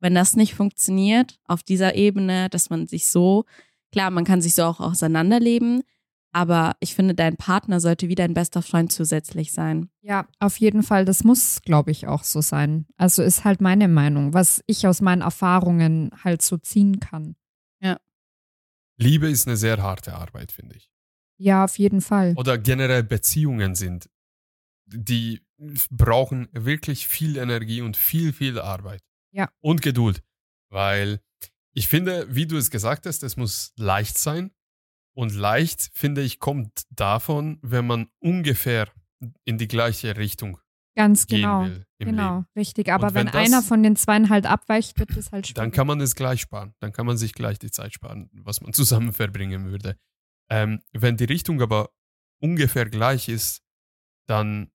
wenn das nicht funktioniert auf dieser Ebene, dass man sich so, klar, man kann sich so auch auseinanderleben, aber ich finde, dein Partner sollte wie dein bester Freund zusätzlich sein. Ja, auf jeden Fall. Das muss, glaube ich, auch so sein. Also ist halt meine Meinung, was ich aus meinen Erfahrungen halt so ziehen kann. Liebe ist eine sehr harte Arbeit, finde ich. Ja, auf jeden Fall. Oder generell Beziehungen sind, die brauchen wirklich viel Energie und viel, viel Arbeit. Ja. Und Geduld. Weil ich finde, wie du es gesagt hast, es muss leicht sein. Und leicht, finde ich, kommt davon, wenn man ungefähr in die gleiche Richtung Ganz gehen genau. will im Genau, Leben. richtig. Aber wenn wenn, das- einer von den Zweien halt abweicht, wird es halt schwierig. Dann kann man es gleich sparen. Dann kann man sich gleich die Zeit sparen, was man [LAUGHS] zusammen verbringen würde. Ähm, wenn die Richtung aber ungefähr gleich ist, dann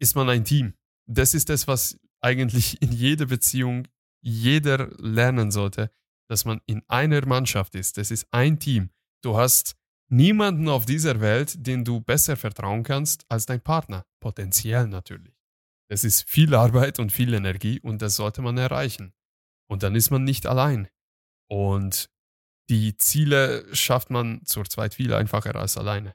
ist man ein Team. Das ist das, was eigentlich in jeder Beziehung jeder lernen sollte, dass man in einer Mannschaft ist. Das ist ein Team. Du hast niemanden auf dieser Welt, den du besser vertrauen kannst als dein Partner. Potenziell natürlich. Es ist viel Arbeit und viel Energie und das sollte man erreichen. Und dann ist man nicht allein. Und die Ziele schafft man zur zweit viel einfacher als alleine.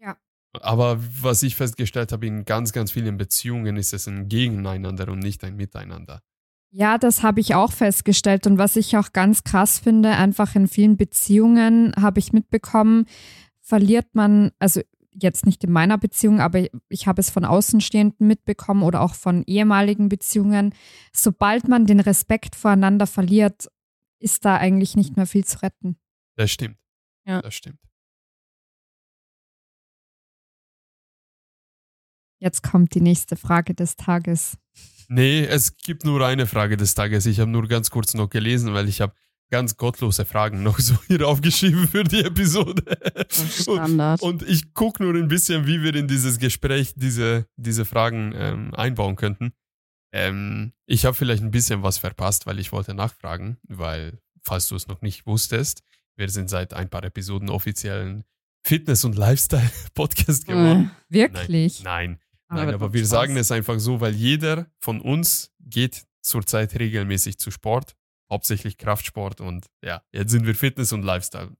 Ja. Aber was ich festgestellt habe, in ganz, ganz vielen Beziehungen ist es ein Gegeneinander und nicht ein Miteinander. Ja, das habe ich auch festgestellt. Und was ich auch ganz krass finde, einfach in vielen Beziehungen habe ich mitbekommen, verliert man, also jetzt nicht in meiner Beziehung, aber ich habe es von Außenstehenden mitbekommen oder auch von ehemaligen Beziehungen, sobald man den Respekt voreinander verliert, ist da eigentlich nicht mehr viel zu retten. Das stimmt. Ja. Das stimmt. Jetzt kommt die nächste Frage des Tages. Nee, es gibt nur eine Frage des Tages. Ich habe nur ganz kurz noch gelesen, weil ich habe ganz gottlose Fragen noch [LAUGHS] so hier aufgeschrieben für die Episode. Standard. Und ich gucke nur ein bisschen, wie wir in dieses Gespräch diese, diese Fragen ähm, einbauen könnten. Ähm, ich habe vielleicht ein bisschen was verpasst, weil ich wollte nachfragen, weil, falls du es noch nicht wusstest, wir sind seit ein paar Episoden offiziellen Fitness- und Lifestyle-Podcast geworden. Äh, Wirklich? Nein, Aber nein, aber wir Spaß. sagen es einfach so, weil jeder von uns geht zurzeit regelmäßig zu Sport, hauptsächlich Kraftsport und ja, jetzt sind wir Fitness und Lifestyle.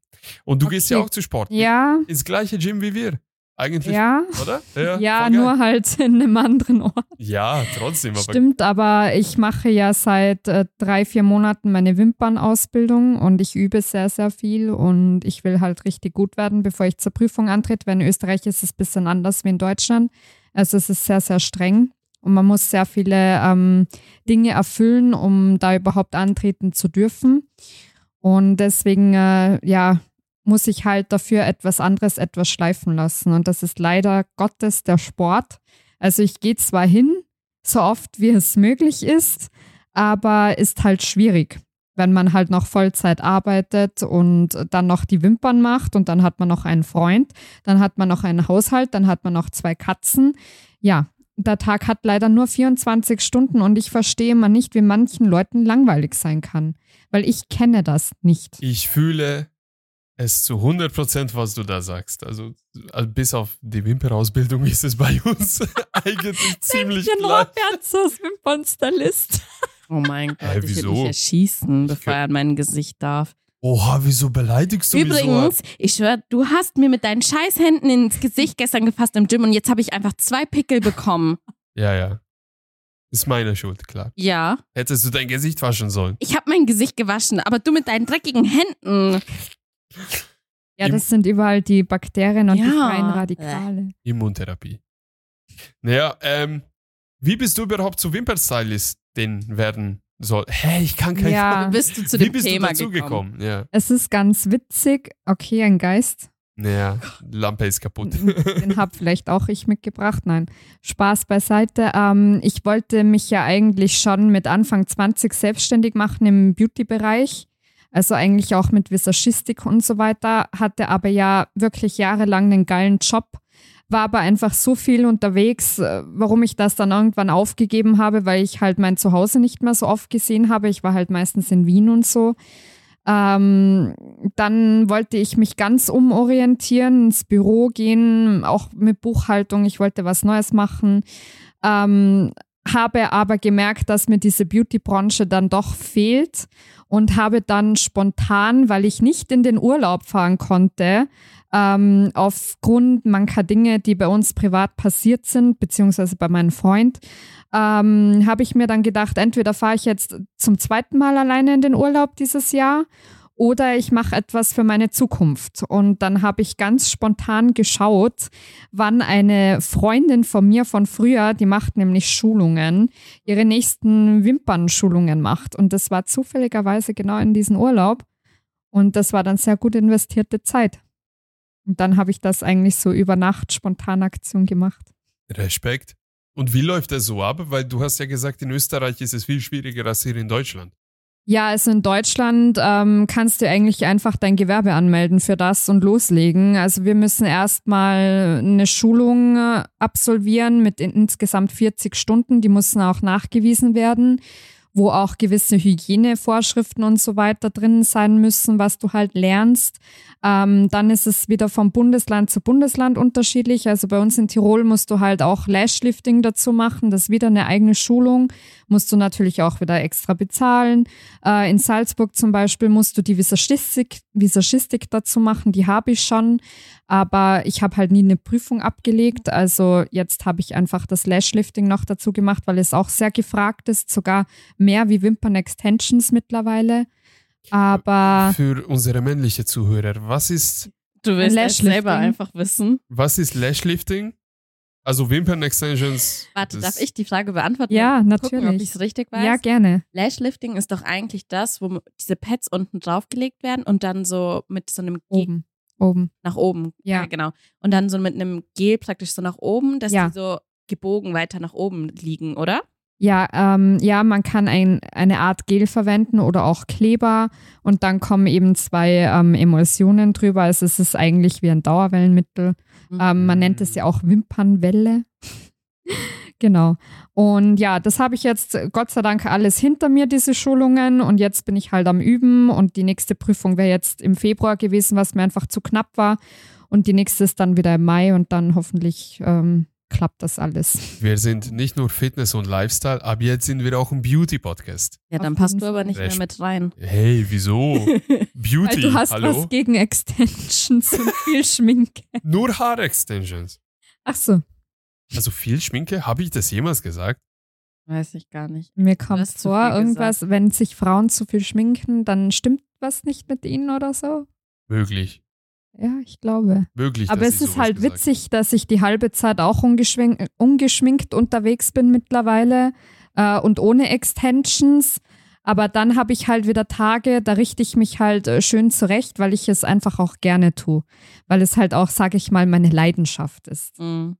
Und du gehst ja Okay. auch zu Sport. Ja, Ins gleiche Gym wie wir. Eigentlich, ja. oder? Ja, [LAUGHS] geil. nur halt in einem anderen Ort. Ja, trotzdem, aber Stimmt, aber ich mache ja seit äh, drei, vier Monaten meine Wimpernausbildung und ich übe sehr, sehr viel und ich will halt richtig gut werden, bevor ich zur Prüfung antrete. Weil in Österreich ist es ein bisschen anders wie in Deutschland. Also es ist sehr, sehr streng und man muss sehr viele ähm, Dinge erfüllen, um da überhaupt antreten zu dürfen. Und deswegen, äh, ja, muss ich halt dafür etwas anderes etwas schleifen lassen. Und das ist leider Gottes der Sport. Also ich gehe zwar hin, so oft wie es möglich ist, aber ist halt schwierig, wenn man halt noch Vollzeit arbeitet und dann noch die Wimpern macht und dann hat man noch einen Freund, dann hat man noch einen Haushalt, dann hat man noch zwei Katzen. Ja, der Tag hat leider nur 24 Stunden und ich verstehe immer nicht, wie manchen Leuten langweilig sein kann, weil ich kenne das nicht. ich fühle es zu 100 Prozent, was du da sagst. Also, also bis auf die Wimperausbildung ist es bei uns [LAUGHS] eigentlich ziemlich Den gleich. Roberts aus Wimpernstylist. Oh mein Gott, Hä, ich würde wieso? mich erschießen, bevor er an mein Gesicht darf. Oha, wieso beleidigst du mich so? Übrigens, ich schwör, du hast mir mit deinen scheiß Händen ins Gesicht gestern gefasst im Gym und jetzt habe ich einfach zwei Pickel bekommen. Ja, ja. Ist meine Schuld, klar. Ja, Hättest du dein Gesicht waschen sollen. ich habe mein Gesicht gewaschen, aber du mit deinen dreckigen Händen. Ja, Im- das sind überall die Bakterien und die Ja. freien Radikale. Immuntherapie. Naja, ähm, wie bist du überhaupt zu Wimpernstylistin werden soll? Hä, ich kann kein Ja. Wie bist du zu Wie dem bist Thema gekommen? gekommen? Ja. Es ist ganz witzig. Okay, ein Geist. Naja, Lampe ist kaputt. Den habe vielleicht auch ich mitgebracht. Nein, Spaß beiseite. Ähm, ich wollte mich ja eigentlich schon mit Anfang 20 selbstständig machen im Beauty-Bereich. Also eigentlich auch mit Visagistik und so weiter. Hatte aber ja wirklich jahrelang einen geilen Job. War aber einfach so viel unterwegs, äh, warum ich das dann irgendwann aufgegeben habe, weil ich halt mein Zuhause nicht mehr so oft gesehen habe. Ich war halt meistens in Wien und so. Ähm, dann wollte ich mich ganz umorientieren, ins Büro gehen, auch mit Buchhaltung. Ich wollte was Neues machen. Ähm, habe aber gemerkt, dass mir diese Beauty-Branche dann doch fehlt und habe dann spontan, weil ich nicht in den Urlaub fahren konnte, ähm, aufgrund mancher Dinge, die bei uns privat passiert sind, beziehungsweise bei meinem Freund, ähm, habe ich mir dann gedacht, entweder fahre ich jetzt zum zweiten Mal alleine in den Urlaub dieses Jahr oder ich mache etwas für meine Zukunft. Und dann habe ich ganz spontan geschaut, wann eine Freundin von mir von früher, die macht nämlich Schulungen, ihre nächsten Wimpernschulungen macht. Und das war zufälligerweise genau in diesem Urlaub. Und das war dann sehr gut investierte Zeit. Und dann habe ich das eigentlich so über Nacht Spontanaktion gemacht. Respekt. Und wie läuft das so ab? Weil du hast ja gesagt, in Österreich ist es viel schwieriger als hier in Deutschland. Ja, also in Deutschland ähm, kannst du eigentlich einfach dein Gewerbe anmelden für das und loslegen. Also wir müssen erstmal eine Schulung äh, absolvieren mit in, insgesamt 40 Stunden. Die müssen auch nachgewiesen werden, wo auch gewisse Hygienevorschriften und so weiter drin sein müssen, was du halt lernst. Ähm, dann ist es wieder vom Bundesland zu Bundesland unterschiedlich. Also bei uns in Tirol musst du halt auch Lashlifting dazu machen. Das ist wieder eine eigene Schulung. Musst du natürlich auch wieder extra bezahlen. Äh, in Salzburg zum Beispiel musst du die Visagistik, Visagistik dazu machen. Die habe ich schon. Aber ich habe halt nie eine Prüfung abgelegt. Also jetzt habe ich einfach das Lashlifting noch dazu gemacht, weil es auch sehr gefragt ist. Sogar mehr wie Wimpern-Extensions mittlerweile. Aber Für unsere männliche Zuhörer, was ist, Du willst Lashlifting. selber einfach wissen. was ist Lashlifting? Also Wimpern-Extensions. Warte, darf ich die Frage beantworten? ja, Gucken, ob ich natürlich. es richtig weiß. Ja, gerne. Lashlifting ist doch eigentlich das, wo diese Pads unten draufgelegt werden und dann so mit so einem Oben. Oben. nach oben. Ja. genau. Und dann so mit einem Gel praktisch so nach oben, dass Ja. die so gebogen weiter nach oben liegen, oder? Ja, ähm, ja, man kann ein, eine Art Gel verwenden oder auch Kleber und dann kommen eben zwei ähm, Emulsionen drüber. Also es ist eigentlich wie ein Dauerwellenmittel. Mhm. Ähm, man nennt es ja auch Wimpernwelle. [LAUGHS] genau. Und ja, das habe ich jetzt Gott sei Dank alles hinter mir, diese Schulungen. Und jetzt bin ich halt am Üben. Und die nächste Prüfung wäre jetzt im Februar gewesen, was mir einfach zu knapp war. Und die nächste ist dann wieder im Mai und dann hoffentlich ähm, klappt das alles. Wir sind nicht nur Fitness und Lifestyle, aber jetzt sind wir auch ein Beauty-Podcast. Ja, dann Auf passt du aber nicht mehr mit rein. Hey, wieso? [LAUGHS] Beauty, Weil du hast hallo? was gegen Extensions und viel Schminke. [LAUGHS] Nur Haarextensions. Ach so, Also viel Schminke? Habe ich das jemals gesagt? Weiß ich gar nicht. mir kommt vor, irgendwas, wenn sich Frauen zu viel schminken, dann stimmt was nicht mit ihnen oder so. Möglich. Ja, ich glaube. Möglich. Aber dass es ist halt witzig, dass ich die halbe Zeit auch ungeschminkt, ungeschminkt unterwegs bin mittlerweile äh, und ohne Extensions. Aber dann habe ich halt wieder Tage, da richte ich mich halt äh, schön zurecht, weil ich es einfach auch gerne tue. Weil es halt auch, sage ich mal, meine Leidenschaft ist. Mhm.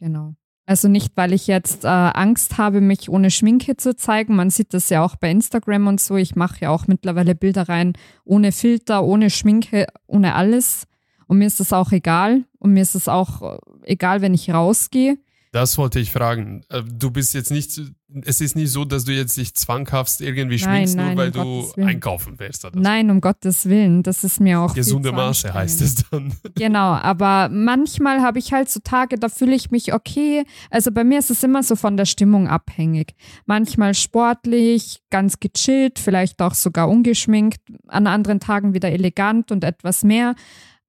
Genau. Also nicht, weil ich jetzt äh, Angst habe, mich ohne Schminke zu zeigen. Man sieht das ja auch bei Instagram und so. Ich mache ja auch mittlerweile Bilder rein ohne Filter, ohne Schminke, ohne alles. Und mir ist das auch egal. Und mir ist es auch äh, egal, wenn ich rausgehe. Das wollte ich fragen. Äh, Du bist jetzt nicht, es ist nicht so, dass du jetzt dich zwanghaft irgendwie Nein, schminkst, nein, nur weil um du einkaufen wärst. Oder. Nein, um Gottes Willen. Das ist mir auch. Gesunde Maße heißt es dann. [LAUGHS] Genau, aber manchmal habe ich halt so Tage, da fühle ich mich okay. Also bei mir ist es immer so von der Stimmung abhängig. Manchmal sportlich, ganz gechillt, vielleicht auch sogar ungeschminkt, an anderen Tagen wieder elegant und etwas mehr.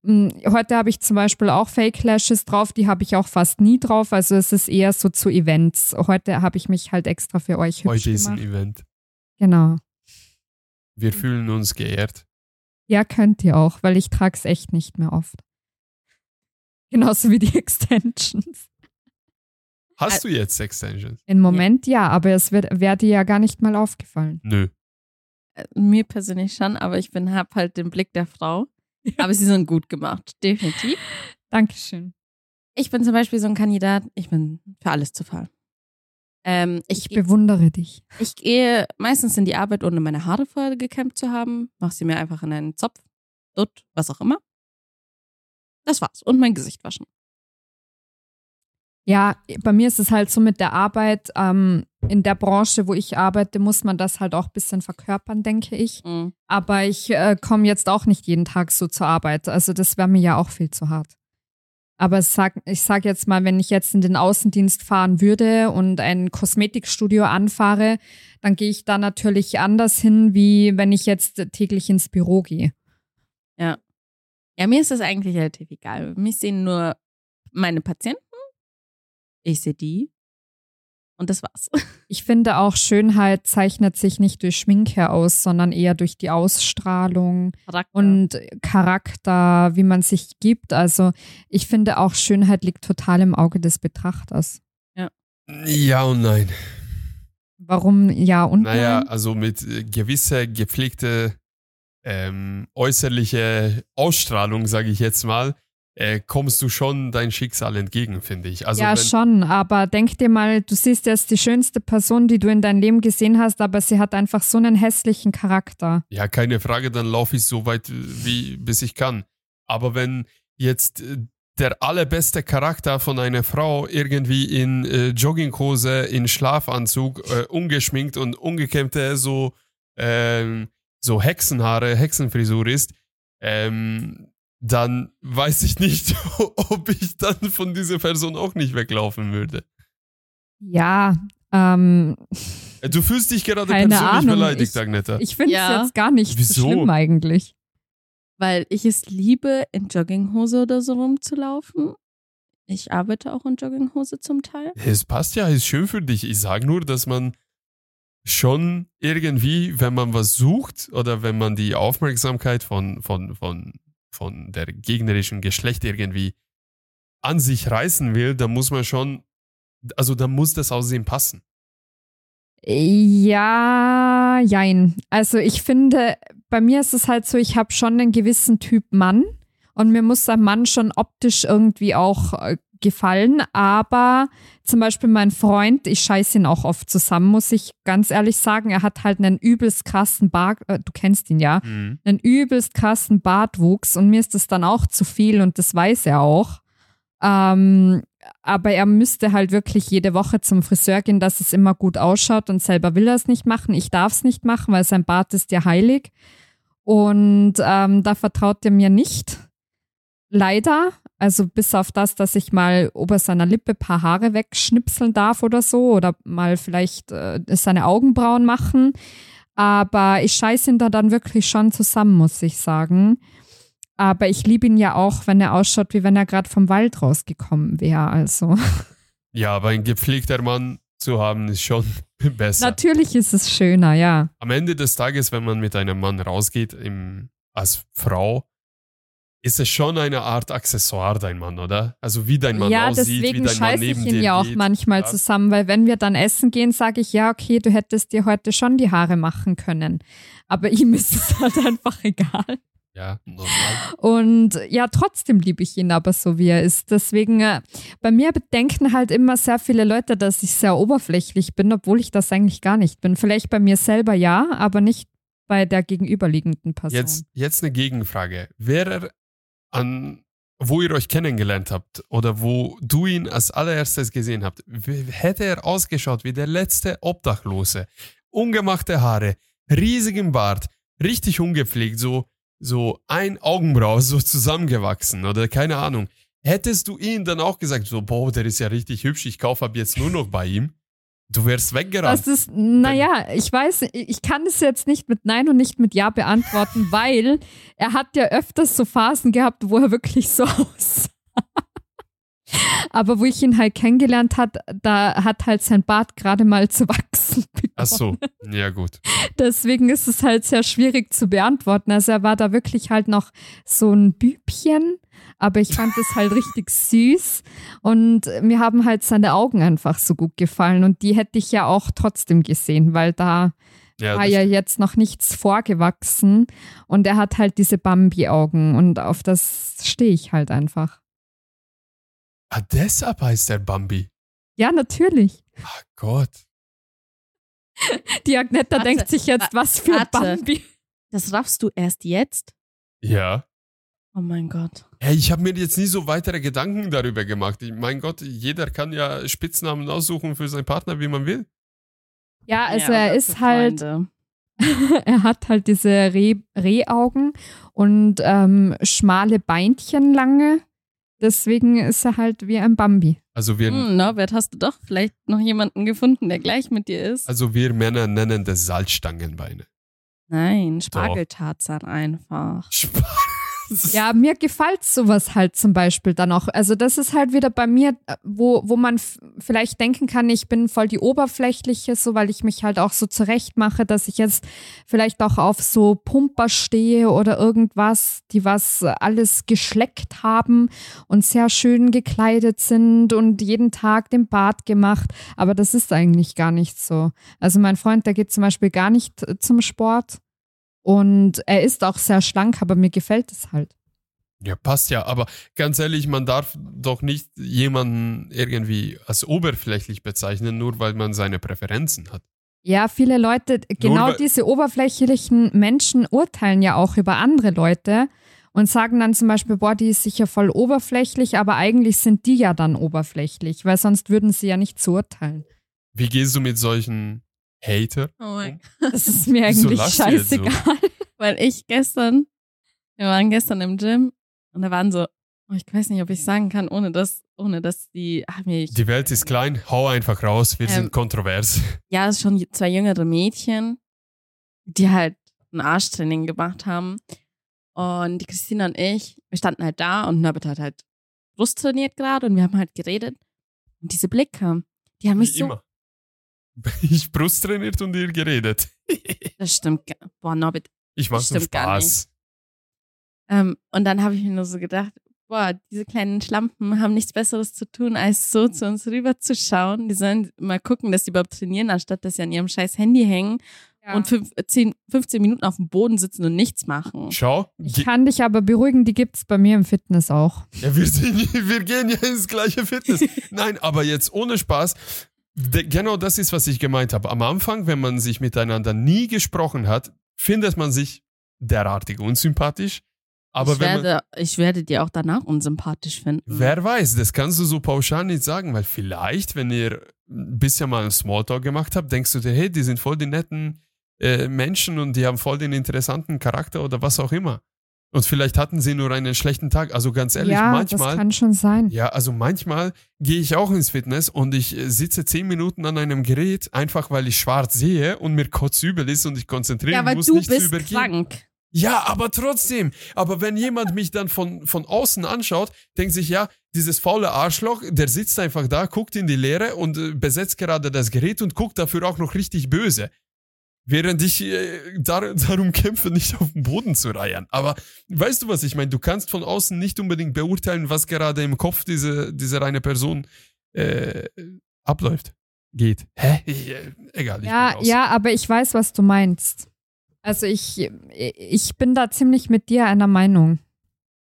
Mm, Heute habe ich zum Beispiel auch Fake Lashes drauf, die habe ich auch fast nie drauf. Also es ist eher so zu Events. Heute habe ich mich halt extra für euch hübsch Heute ist ein gemacht. Event. Genau. Wir fühlen uns geehrt. Ja, könnt ihr auch, weil ich trage es echt nicht mehr oft. Genauso wie die [LAUGHS] Extensions. Hast du jetzt Extensions? Im Moment ja, aber es wird, wäre dir ja gar nicht mal aufgefallen. Nö. Äh, Mir persönlich schon, aber ich bin hab halt den Blick der Frau. [LAUGHS] Aber sie sind gut gemacht, definitiv. Dankeschön. Ich bin zum Beispiel so ein Kandidat, ich bin für alles zu faul. Ähm, Ich ich, bewundere dich. ich gehe meistens in die Arbeit, ohne meine Haare vorher gekämmt zu haben. Mach sie mir einfach in einen Zopf, Dutt, was auch immer. Das war's. Und mein Gesicht waschen. Ja, bei mir ist es halt so mit der Arbeit, ähm, in der Branche, wo ich arbeite, muss man das halt auch ein bisschen verkörpern, denke ich. Mhm. Aber ich äh, komme jetzt auch nicht jeden Tag so zur Arbeit. Also das wäre mir ja auch viel zu hart. Aber sag, ich sage jetzt mal, wenn ich jetzt in den Außendienst fahren würde und ein Kosmetikstudio anfahre, dann gehe ich da natürlich anders hin, wie wenn ich jetzt täglich ins Büro gehe. Ja, mir ist das eigentlich relativ egal. Mich sehen nur meine Patienten. Ich sehe die. Und das war's. [LAUGHS] Ich finde auch, Schönheit zeichnet sich nicht durch Schminke aus, sondern eher durch die Ausstrahlung Charakter. und Charakter, wie man sich gibt. Also ich finde auch, Schönheit liegt total im Auge des Betrachters. Ja und nein. Warum ja und Naja, nein? also mit gewisser gepflegte ähm, äußerliche Ausstrahlung, sage ich jetzt mal, äh, kommst du schon dein Schicksal entgegen, finde ich. Also ja, schon, aber denk dir mal, du siehst jetzt die schönste Person, die du in deinem Leben gesehen hast, aber sie hat einfach so einen hässlichen Charakter. Ja, keine Frage, dann laufe ich so weit, wie bis ich kann. Aber wenn jetzt äh, der allerbeste Charakter von einer Frau irgendwie in äh, Jogginghose, in Schlafanzug, äh, ungeschminkt und ungekämmte so, ähm, so Hexenhaare, Hexenfrisur ist, ähm, dann weiß ich nicht, [LAUGHS] ob ich dann von dieser Person auch nicht weglaufen würde. Ja, ähm, Äh, Du fühlst dich gerade Keine persönlich Ahnung, beleidigt, ich- Agneta. ich finde es Ja. jetzt gar nicht Wieso? so schlimm eigentlich. Weil ich es liebe, in Jogginghose oder so rumzulaufen. Ich arbeite auch in Jogginghose zum Teil. Es passt ja, ist schön für dich. Ich sage nur, dass man schon irgendwie, wenn man was sucht oder wenn man die Aufmerksamkeit von, von, von, von der gegnerischen Geschlecht irgendwie an sich reißen will, dann muss man schon, also dann muss das Aussehen passen. Ja, jein. Also ich finde, bei mir ist es halt so, ich habe schon einen gewissen Typ Mann und mir muss ein Mann schon optisch irgendwie auch äh, gefallen, aber zum Beispiel mein Freund, ich scheiße ihn auch oft zusammen, muss ich ganz ehrlich sagen, er hat halt einen übelst krassen Bart, äh, du kennst ihn ja, einen übelst krassen Bartwuchs und mir ist das dann auch zu viel und das weiß er auch. Ähm, aber er müsste halt wirklich jede Woche zum Friseur gehen, dass es immer gut ausschaut und selber will er es nicht machen. Ich darf es nicht machen, weil sein Bart ist ja heilig. Und ähm, da vertraut er mir nicht. Leider. Also bis auf das, dass ich mal ober seiner Lippe ein paar Haare wegschnipseln darf oder so oder mal vielleicht äh, seine Augenbrauen machen. Aber ich scheiße ihn da dann wirklich schon zusammen, muss ich sagen. Aber ich liebe ihn ja auch, wenn er ausschaut, wie wenn er gerade vom Wald rausgekommen wäre. Also [LAUGHS] Ja, aber ein gepflegter Mann zu haben ist schon [LAUGHS] besser. natürlich ist es schöner, ja. Am Ende des Tages, wenn man mit einem Mann rausgeht, im, als Frau, ist es schon eine Art Accessoire, dein Mann, oder? Also wie dein Mann ja, aussieht, deswegen wie dein Mann scheiße neben ich ihn dir ja auch geht. manchmal Ja. zusammen, weil wenn wir dann essen gehen, sage ich, ja, okay, du hättest dir heute schon die Haare machen können. Aber ihm ist es [LAUGHS] halt einfach egal. Ja, normal. Und ja, trotzdem liebe ich ihn aber so, wie er ist. Deswegen, äh, bei mir denken halt immer sehr viele Leute, dass ich sehr oberflächlich bin, obwohl ich das eigentlich gar nicht bin. Vielleicht bei mir selber ja, aber nicht bei der gegenüberliegenden Person. Jetzt, jetzt eine Gegenfrage. Wäre er an, wo ihr euch kennengelernt habt oder wo du ihn als allererstes gesehen habt, hätte er ausgeschaut wie der letzte Obdachlose. Ungemachte Haare, riesigen Bart, richtig ungepflegt, so, so ein Augenbrau so zusammengewachsen oder keine Ahnung. Hättest du ihn dann auch gesagt, so, boah, der ist ja richtig hübsch, ich kaufe ab jetzt nur noch bei ihm? Du wärst weggerannt. Das ist, naja, ich weiß, ich kann es jetzt nicht mit Nein und nicht mit Ja beantworten, [LAUGHS] weil er hat ja öfters so Phasen gehabt, wo er wirklich so [LAUGHS] aussah. Aber wo ich ihn halt kennengelernt hat, da hat halt sein Bart gerade mal zu wachsen [LAUGHS] begonnen. Ach so, ja gut. Deswegen ist es halt sehr schwierig zu beantworten. Also er war da wirklich halt noch so ein Bübchen, aber ich fand es halt richtig süß und mir haben halt seine Augen einfach so gut gefallen und die hätte ich ja auch trotzdem gesehen, weil da Ja, war ja jetzt noch nichts vorgewachsen und er hat halt diese Bambi-Augen und auf das stehe ich halt einfach. ah, deshalb heißt der Bambi. Ja, natürlich. Ach Gott. Die Agnetta Warte, denkt sich jetzt, was für warte. Bambi. Das raffst du erst jetzt? Ja. Oh mein Gott. Hey, ich habe mir jetzt nie so weitere Gedanken darüber gemacht. Ich, mein Gott, jeder kann ja Spitznamen aussuchen für seinen Partner, wie man will. Ja, also Ja, er ist halt, [LAUGHS] er hat halt diese Reh, Rehaugen und ähm, schmale Beinchen lange. Deswegen ist er halt wie ein Bambi. Also wir, Hm, Norbert, hast du doch vielleicht noch jemanden gefunden, der gleich mit dir ist? also wir Männer nennen das Salzstangenbeine. Nein, Spargeltarzan einfach. Spaß. Ja, mir gefällt sowas halt zum Beispiel dann auch. Also das ist halt wieder bei mir, äh, wo, wo man vielleicht denken kann, ich bin voll die Oberflächliche, so weil ich mich halt auch so zurecht mache, dass ich jetzt vielleicht auch auf so Pumper stehe oder irgendwas, die was alles geschleckt haben und sehr schön gekleidet sind und jeden Tag den Bart gemacht. Aber das ist eigentlich gar nicht so. Also mein Freund, der geht zum Beispiel gar nicht äh, zum Sport. Und er ist auch sehr schlank, aber mir gefällt es halt. Ja, passt ja, aber ganz ehrlich, man darf doch nicht jemanden irgendwie als oberflächlich bezeichnen, nur weil man seine Präferenzen hat. Ja, viele Leute, genau weil- diese oberflächlichen Menschen urteilen ja auch über andere Leute und sagen dann zum Beispiel, boah, die ist sicher voll oberflächlich, aber eigentlich sind die ja dann oberflächlich, weil sonst würden sie ja nicht so urteilen. Wie gehst du mit solchen Hater? Oh mein Das ist mir eigentlich so? scheißegal. [LAUGHS] Weil ich gestern, wir waren gestern im Gym und da waren so, oh, ich weiß nicht, ob ich sagen kann, ohne dass, ohne dass die, ach, mir, ich, Die Welt ist klein, hau einfach raus, wir Ähm, sind kontrovers. [LAUGHS] ja, es sind schon zwei jüngere Mädchen, die halt ein Arschtraining gemacht haben. Und die Christina und ich, wir standen halt da und Norbert hat halt Brust trainiert gerade und wir haben halt geredet. Und diese Blicke, die haben mich Wie so, immer. [LAUGHS] Ich Brust trainiert und ihr geredet. [LAUGHS] das stimmt, boah, Norbert, Ich mach nur Stimmt gar Spaß. Ähm, und dann habe ich mir nur so gedacht, boah, diese kleinen Schlampen haben nichts Besseres zu tun, als so zu uns rüber zu schauen. Die sollen mal gucken, dass die überhaupt trainieren, anstatt dass sie an ihrem scheiß Handy hängen und fünf, äh, 10, 15 Minuten auf dem Boden sitzen und nichts machen. Schau, Ich kann dich aber beruhigen, die gibt's bei mir im Fitness auch. ja, wir, sind, [LAUGHS] wir gehen ja ins gleiche Fitness. Nein, aber jetzt ohne Spaß. Genau das ist, was ich gemeint habe. Am Anfang, wenn man sich miteinander nie gesprochen hat, findet man sich derartig unsympathisch. Aber ich, wenn man, werde, ich werde dir auch danach unsympathisch finden. Wer weiß, das kannst du so pauschal nicht sagen, weil vielleicht, wenn ihr ein bisschen mal einen Smalltalk gemacht habt, denkst du dir, hey, die sind voll die netten äh, Menschen und die haben voll den interessanten Charakter oder was auch immer. Und vielleicht hatten sie nur einen schlechten Tag. Also ganz ehrlich, ja, das manchmal, kann schon sein. ja, also manchmal gehe ich auch ins Fitness und ich äh, sitze zehn Minuten an einem Gerät, einfach weil ich schwarz sehe und mir kotzübel ist und ich konzentrieren ja, weil muss, du nicht zu bist übergehen. krank. Ja, aber trotzdem. Aber wenn jemand mich dann von, von außen anschaut, denkt sich, ja, dieses faule Arschloch, der sitzt einfach da, guckt in die Leere und äh, besetzt gerade das Gerät und guckt dafür auch noch richtig böse. Während ich äh, dar darum kämpfe, nicht auf den Boden zu reiern. Aber weißt du, was ich meine? Du kannst von außen nicht unbedingt beurteilen, was gerade im Kopf diese, dieser eine Person äh, abläuft. Geht. Hä? Äh, egal. Ja, ja, aber ich weiß, was du meinst. Also ich, ich bin da ziemlich mit dir einer Meinung.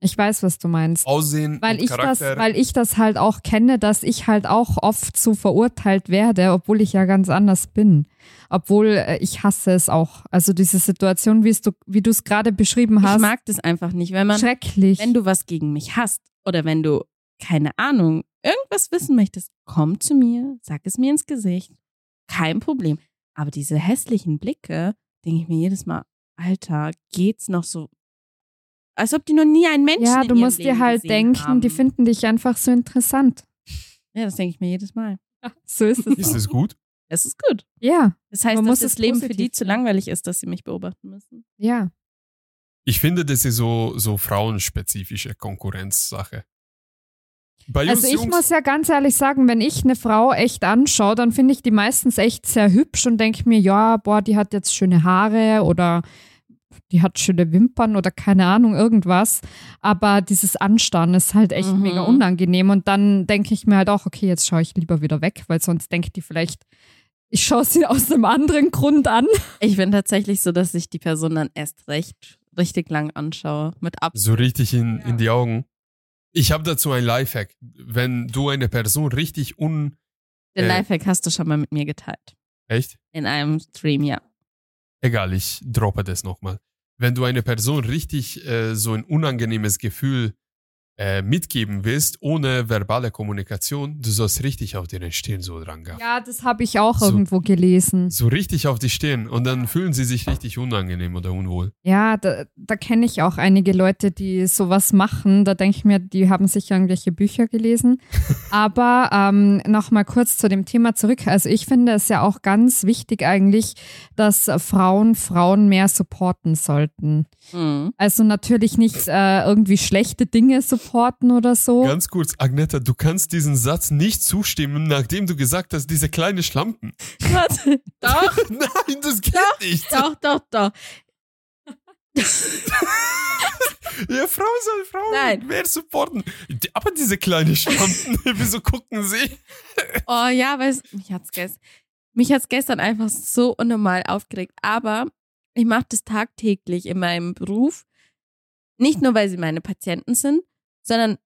Ich weiß, was du meinst. Aussehen Weil und ich, das, Charakter. weil ich das halt auch kenne, dass ich halt auch oft so verurteilt werde, obwohl ich ja ganz anders bin. Obwohl äh, ich hasse es auch. Also diese Situation, du, wie du es gerade beschrieben Ich hast, mag das einfach nicht, wenn man, schrecklich. wenn du was gegen mich hast oder wenn du, keine Ahnung, irgendwas wissen möchtest, komm zu mir, sag es mir ins Gesicht. Kein Problem. Aber diese hässlichen Blicke, denke ich mir jedes Mal, Alter, geht's noch so? Als ob die noch nie einen Menschen ja, in du ihrem musst dir Leben halt gesehen denken, haben. die finden dich einfach so interessant. Ja, das denke ich mir jedes Mal. [LAUGHS] So ist es. Ist es gut? Es ist gut. ja, Das heißt, Man dass muss das Leben für die zu langweilig ist, dass sie mich beobachten müssen. ja. Ich finde, das ist so, so frauenspezifische Konkurrenzsache. Bei Also ich Jungs, muss ja ganz ehrlich sagen, wenn ich eine Frau echt anschaue, dann finde ich die meistens echt sehr hübsch und denke mir, ja, boah, die hat jetzt schöne Haare oder die hat schöne Wimpern oder keine Ahnung, irgendwas. Aber dieses Anstarren ist halt echt Mhm. mega unangenehm. Und dann denke ich mir halt auch, okay, jetzt schaue ich lieber wieder weg, weil sonst denkt die vielleicht, ich schaue sie [LAUGHS] aus einem anderen Grund an. Ich bin tatsächlich so, dass ich die Person dann erst recht richtig lang anschaue. Mit Absicht. so richtig in, Ja. in die Augen. Ich habe dazu ein Lifehack. Wenn du eine Person richtig un... Den Äh. Lifehack hast du schon mal mit mir geteilt. Echt? In einem Stream, ja. Egal, ich droppe das nochmal. Wenn du eine Person richtig äh, so ein unangenehmes Gefühl äh, mitgeben willst, ohne verbale Kommunikation, du sollst richtig auf deren Stirn so dran gehen. Ja, das habe ich auch So. irgendwo gelesen. So richtig auf die Stirn und dann fühlen sie sich richtig unangenehm oder unwohl. Ja, da, da kenne ich auch einige Leute, die sowas machen. Da denke ich mir, die haben sicher irgendwelche Bücher gelesen. [LAUGHS] Aber ähm, nochmal kurz zu dem Thema zurück. Also ich finde es ja auch ganz wichtig eigentlich, dass Frauen Frauen mehr supporten sollten. Mhm. Also natürlich nicht äh, irgendwie schlechte Dinge supporten oder so. Ganz kurz, Agneta, du kannst diesen Satz nicht zustimmen, nachdem du gesagt hast, diese kleine Schlampen. Warte. [LAUGHS] Doch, [LAUGHS] Nein, das geht nicht. doch, doch, doch. [LAUGHS] Ja, Frau soll Frauen Nein. mehr supporten. Aber diese kleine Schlampen, wieso gucken sie? Oh ja, weil mich hat's gestern, mich hat's gestern einfach so unnormal aufgeregt. Aber ich mache das tagtäglich in meinem Beruf. Nicht nur, weil sie meine Patienten sind, sondern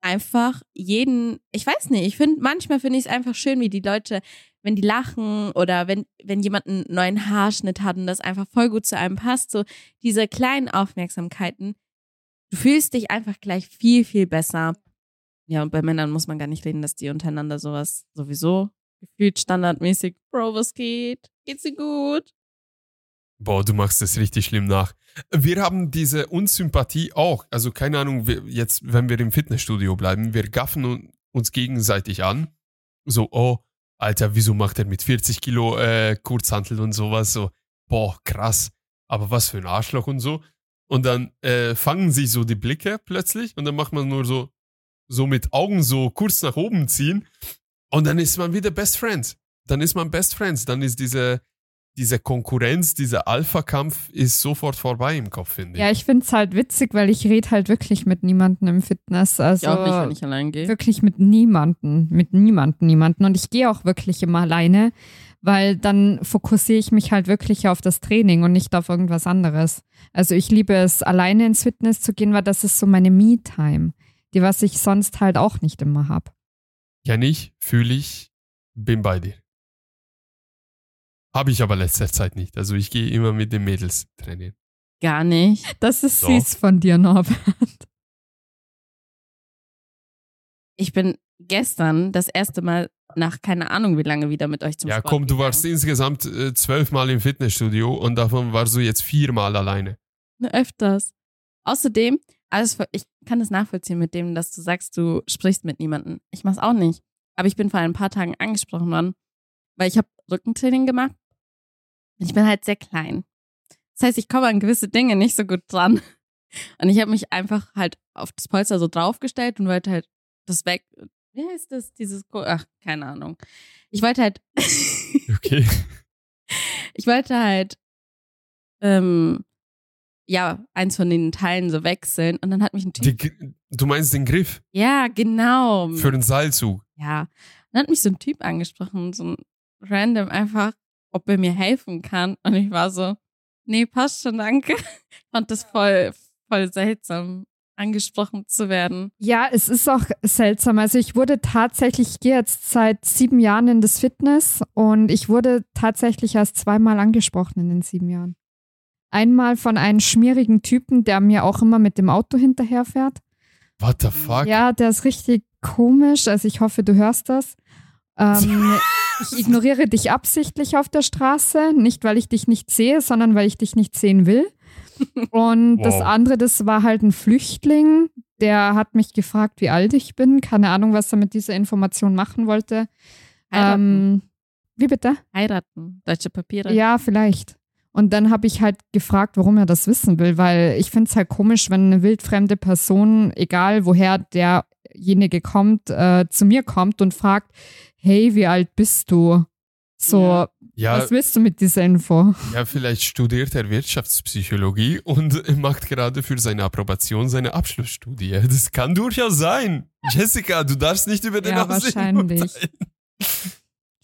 einfach jeden, ich weiß nicht, ich finde, manchmal finde ich es einfach schön, wie die Leute, wenn die lachen oder wenn, wenn jemand einen neuen Haarschnitt hat und das einfach voll gut zu einem passt, so diese kleinen Aufmerksamkeiten, du fühlst dich einfach gleich viel, viel besser. Ja, und bei Männern muss man gar nicht reden, dass die untereinander sowas sowieso gefühlt standardmäßig, Bro, was geht? Geht's dir gut? Boah, du machst es richtig schlimm nach. Wir haben diese Unsympathie auch. Also keine Ahnung, wir, jetzt, wenn wir im Fitnessstudio bleiben, wir gaffen un- uns gegenseitig an. So, oh, Alter, wieso macht er mit 40 Kilo äh, Kurzhantel und sowas? So, boah, krass. Aber was für ein Arschloch und so. Und dann äh, fangen sich so die Blicke plötzlich und dann macht man nur so, so mit Augen so kurz nach oben ziehen. Und dann ist man wieder Best Friends. Dann ist man Best Friends. Dann ist diese, diese Konkurrenz, dieser Alpha-Kampf ist sofort vorbei im Kopf, finde ich. Ja, ich finde es halt witzig, weil ich rede halt wirklich mit niemandem im Fitness. Also Ich auch nicht, wenn ich allein gehe. wirklich mit niemanden, mit niemanden, niemanden. Und ich gehe auch wirklich immer alleine, weil dann fokussiere ich mich halt wirklich auf das Training und nicht auf irgendwas anderes. Also ich liebe es, alleine ins Fitness zu gehen, weil das ist so meine Me-Time, die was ich sonst halt auch nicht immer habe. Kenn ich, fühle ich, bin bei dir. Habe ich aber letzter Zeit nicht. Also ich gehe immer mit den Mädels trainieren. Gar nicht. Das ist Doch. süß von dir, Norbert. Ich bin gestern das erste Mal nach keine Ahnung wie lange wieder mit euch zum ja, Sport komm, du gegangen. warst insgesamt äh, zwölfmal im Fitnessstudio und davon warst du jetzt viermal alleine. Ne, Öfters. Außerdem, alles, ich kann das nachvollziehen mit dem, dass du sagst, du sprichst mit niemandem. Ich mach's auch nicht. Aber ich bin vor ein paar Tagen angesprochen worden, weil ich habe Rückentraining gemacht. Ich bin halt sehr klein. Das heißt, ich komme an gewisse Dinge nicht so gut dran. Und ich habe mich einfach halt auf das Polster so draufgestellt und wollte halt das weg. Wie heißt das? Dieses, ach, keine Ahnung. Ich wollte halt, [LAUGHS] Okay. ich wollte halt, ähm, ja, eins von den Teilen so wechseln und dann hat mich ein Typ. Die, du meinst den Griff ja, genau. für den Seilzug. ja. Dann hat mich so ein Typ angesprochen, so ein random einfach, ob er mir helfen kann. Und ich war so, nee, passt schon, danke. [LAUGHS] Fand das voll, voll seltsam, angesprochen zu werden. Ja, es ist auch seltsam. Also ich wurde tatsächlich, ich gehe jetzt seit sieben Jahren in das Fitness und ich wurde tatsächlich erst zweimal angesprochen in den sieben Jahren. Einmal von einem schmierigen Typen, der mir auch immer mit dem Auto hinterherfährt. What the fuck? Ja, der ist richtig komisch. Also ich hoffe, du hörst das. Ähm, [LAUGHS] ich ignoriere dich absichtlich auf der Straße, nicht weil ich dich nicht sehe, sondern weil ich dich nicht sehen will. Und das Wow. andere, das war halt ein Flüchtling, der hat mich gefragt, wie alt ich bin. Keine Ahnung, was er mit dieser Information machen wollte. Heiraten. Ähm, wie bitte? Heiraten. Deutsche Papiere. Ja, vielleicht. Und dann habe ich halt gefragt, warum er das wissen will, weil ich finde es halt komisch, wenn eine wildfremde Person, egal woher der derjenige kommt, äh, zu mir kommt und fragt, hey, wie alt bist du? So, Ja. Was willst du mit dieser Info? ja, vielleicht studiert er Wirtschaftspsychologie und [LAUGHS] macht gerade für seine Approbation seine Abschlussstudie. Das kann durchaus sein. Jessica, du darfst nicht über den Ja, Aussehen wahrscheinlich. urteilen.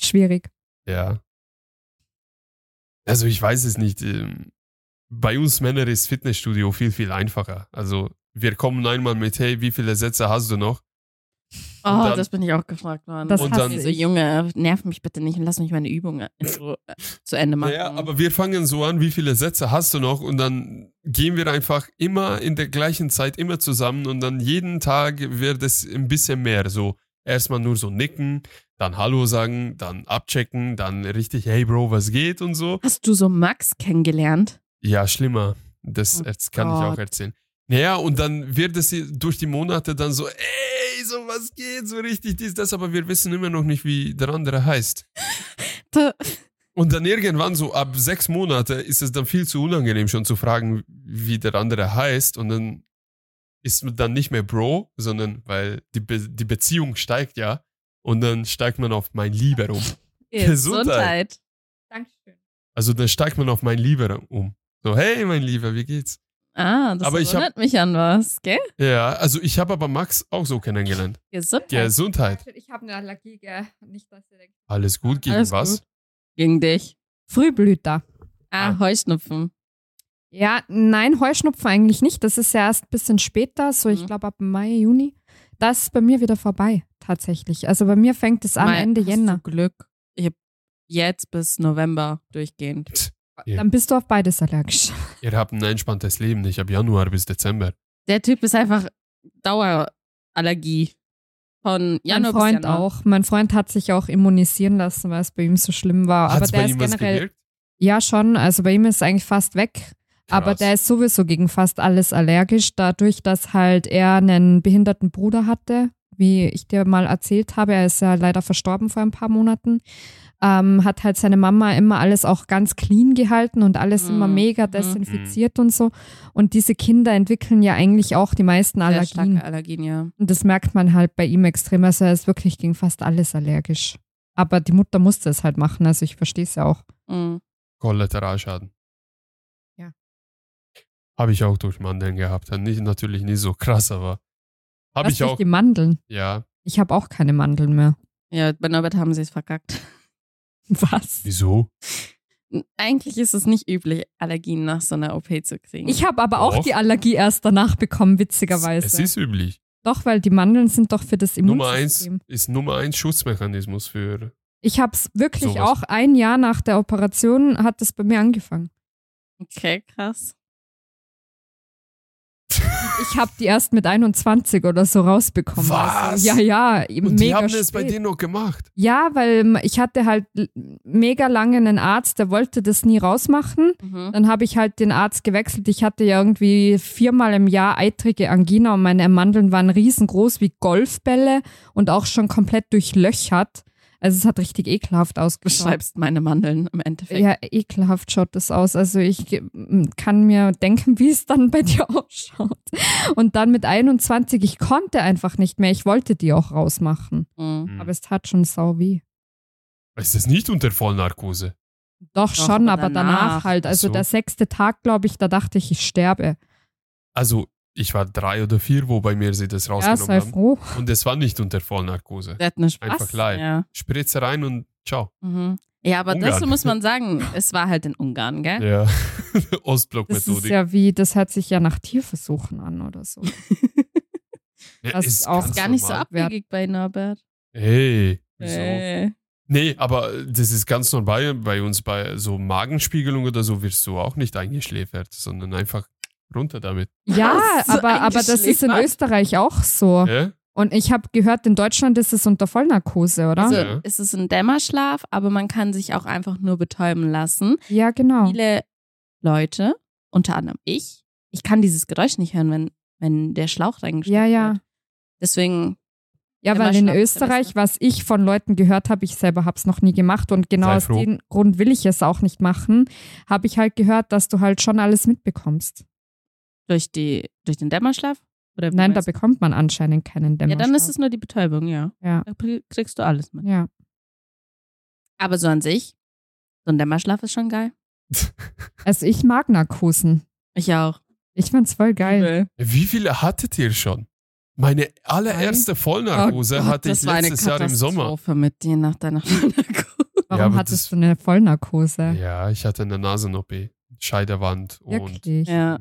Schwierig. Ja. Also ich weiß es nicht. ähm, Bei uns Männern ist Fitnessstudio viel, viel einfacher. Also wir kommen einmal mit, hey, wie viele Sätze hast du noch? Oh, dann- das bin ich auch gefragt worden. Das Und dann- so, ich. Junge, nerv mich bitte nicht und lass mich meine Übung Ruhe, äh, zu Ende machen. Naja, aber wir fangen so an, wie viele Sätze hast du noch? Und dann gehen wir einfach immer in der gleichen Zeit immer zusammen und dann jeden Tag wird es ein bisschen mehr. So erstmal nur so nicken, dann Hallo sagen, dann abchecken, dann richtig, hey Bro, was geht und so. Hast du so Max kennengelernt? Ja, schlimmer. Das Oh erz- kann ich Gott. auch erzählen. Naja, und dann wird es durch die Monate dann so, ey, so was geht, so richtig dies, das, aber wir wissen immer noch nicht, wie der andere heißt. Und dann irgendwann so ab sechs Monate ist es dann viel zu unangenehm schon zu fragen, wie der andere heißt und dann ist man dann nicht mehr Bro, sondern weil die, Be die Beziehung steigt ja und dann steigt man auf mein Lieber um. [LAUGHS] Gesundheit. Dankeschön. Also dann steigt man auf mein Lieber um. So, hey mein Lieber, wie geht's? Ah, das Aber ich hab- erinnert mich an was, gell? Ja, also ich habe aber Max auch so kennengelernt. Gesundheit. Gesundheit. Ich habe eine Allergie, gell? Nicht, dass ihr denkt. Alles gut gegen Alles was? gut. Gegen dich. Frühblüter. Ah, Ah. Heuschnupfen. Ja, nein, Heuschnupfen eigentlich nicht. Das ist ja erst ein bisschen später, so ich Mhm. glaube ab Mai, Juni. Das ist bei mir wieder vorbei, tatsächlich. Also bei mir fängt es an Ende hast Jänner. Du Glück. Ich habe jetzt bis November durchgehend. Ja. Dann bist du auf beides allergisch. [LAUGHS] Ihr habt ein entspanntes Leben. Ich habe Januar bis Dezember. Der Typ ist einfach Dauerallergie. Von Januar mein Freund bis Januar. auch. Mein Freund hat sich auch immunisieren lassen, weil es bei ihm so schlimm war. Hat Aber der bei ist ihm was generell. gewirkt? Ja, schon. Also bei ihm ist es eigentlich fast weg. Aber Krass. der ist sowieso gegen fast alles allergisch, dadurch, dass halt er einen behinderten Bruder hatte, wie ich dir mal erzählt habe. Er ist ja leider verstorben vor ein paar Monaten. Ähm, hat halt seine Mama immer alles auch ganz clean gehalten und alles immer Mhm. mega Mhm. desinfiziert und so. Und diese Kinder entwickeln ja eigentlich auch die meisten Sehr Allergien. Allergien, ja. Und das merkt man halt bei ihm extrem. Also er ist wirklich gegen fast alles allergisch. Aber die Mutter musste es halt machen, also ich verstehe es ja auch. Mhm. Kollateralschaden. Ja. Habe ich auch durch Mandeln gehabt. Nicht, natürlich nicht so krass, aber habe Was ich durch auch. die Mandeln. Ja. Ich habe auch keine Mandeln mehr. Ja, bei Norbert haben sie es verkackt. [LAUGHS] Was? Wieso? Eigentlich ist es nicht üblich, Allergien nach so einer OP zu kriegen. Ich habe aber auch Doch. die Allergie erst danach bekommen, witzigerweise. Es ist üblich. doch, weil die Mandeln sind doch für das Nummer eins Immunsystem. ist Nummer eins Schutzmechanismus für. Ich habe es wirklich Sowas. auch ein Jahr nach der Operation hat es bei mir angefangen. okay, krass. Ich habe die erst mit 21 oder so rausbekommen. Was? Also, ja, ja, Und die haben spät. es bei dir noch gemacht. Ja, weil ich hatte halt mega lange einen Arzt, der wollte das nie rausmachen. Mhm. Dann habe ich halt den Arzt gewechselt. Ich hatte ja irgendwie viermal im Jahr eitrige Angina und meine Mandeln waren riesengroß wie Golfbälle und auch schon komplett durchlöchert. Also es hat richtig ekelhaft Du ausgeschaut. beschreibst meine Mandeln im Endeffekt. Ja, ekelhaft schaut das aus. Also ich mm, kann mir denken, wie es dann bei [LAUGHS] dir ausschaut. Und dann mit 21, ich konnte einfach nicht mehr. Ich wollte die auch rausmachen. Mhm. Hm. Aber es tat schon sau weh. Ist das nicht unter Vollnarkose? Doch, Doch, schon, aber aber danach, danach. halt. Also so. der sechste Tag, glaube ich, da dachte ich, ich sterbe. Also, ich war drei oder vier, wo bei mir sie das Ja, rausgenommen sei haben. froh. Und es war nicht unter Vollnarkose. Der hat eine Sp Einfach live. Ja. Spritze rein und ciao. Mhm. ja, aber Ungarn. dazu muss man sagen, es war halt in Ungarn, gell? Ja. [LAUGHS] Das ist Ostblock-Methodik. ja wie, das hört sich ja nach Tierversuchen an oder so. [LAUGHS] Ja, das ist auch Gar nicht so normal. abwegig bei Norbert. Hey, wieso? Äh. Nee, aber das ist ganz normal bei uns. Bei so Magenspiegelung oder so wirst du auch nicht eingeschläfert, sondern einfach runter damit. Ja, [LAUGHS] So aber, aber das ist in. Österreich auch so. Ja? Und ich habe gehört, in Deutschland ist es unter Vollnarkose, oder? Also Ja. es ist ein Dämmerschlaf, aber man kann sich auch einfach nur betäuben lassen. ja, genau. Viele Leute, unter anderem ich, ich kann dieses Geräusch nicht hören, wenn, wenn der Schlauch reingesteckt Ja, ja. wird. Deswegen, Ja, weil in Österreich, was ich von Leuten gehört habe, ich selber habe es noch nie gemacht und genau aus dem Grund will ich es auch nicht machen, habe ich halt gehört, dass du halt schon alles mitbekommst. Durch, die, durch den Dämmerschlaf, Oder Nein, da bekommt man anscheinend keinen Ja, Dämmerschlaf. dann ist es nur die Betäubung, ja. Ja, Da kriegst du alles mit. ja. Aber so an sich, so ein Dämmerschlaf ist schon geil. [LAUGHS] Also ich mag Narkosen. Ich auch. Ich find's voll geil. Wie viele hattet ihr schon? Meine allererste Vollnarkose Oh Gott, hatte ich letztes Jahr im Sommer. Mit dir nach deiner [LAUGHS] Vollnarkose. Warum aber hattest das- du eine Vollnarkose? Ja, ich hatte eine Nasen-OP, Scheidewand und Wirklich? Ja.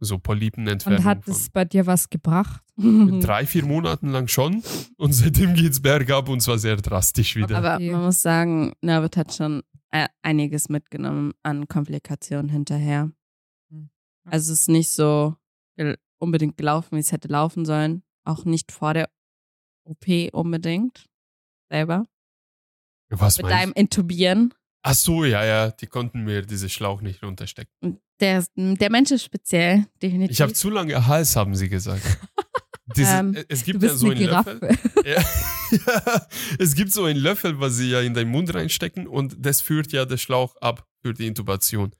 So Polypenentfernung. Und hat es bei dir was gebracht? Drei, vier Monaten lang schon und seitdem geht's bergab und zwar sehr drastisch wieder. Aber Okay. man muss sagen, Nervit hat schon äh, einiges mitgenommen an Komplikationen hinterher. Hm. Also es ist nicht so unbedingt gelaufen, wie es hätte laufen sollen. Auch nicht vor der OP unbedingt. Selber. Was Mit deinem Intubieren. Ach so, ja, ja, die konnten mir diese Schlauch nicht runterstecken. Der, der Mensch ist speziell, definitiv. Ich habe zu lange Hals, haben sie gesagt. [LAUGHS] Diese, Ähm, es Du gibt ja so eine einen Löffel. Giraffe. [LAUGHS] Ja, ja, [LAUGHS] es gibt so einen Löffel, was sie ja in deinen Mund reinstecken und das führt ja den Schlauch ab für die Intubation.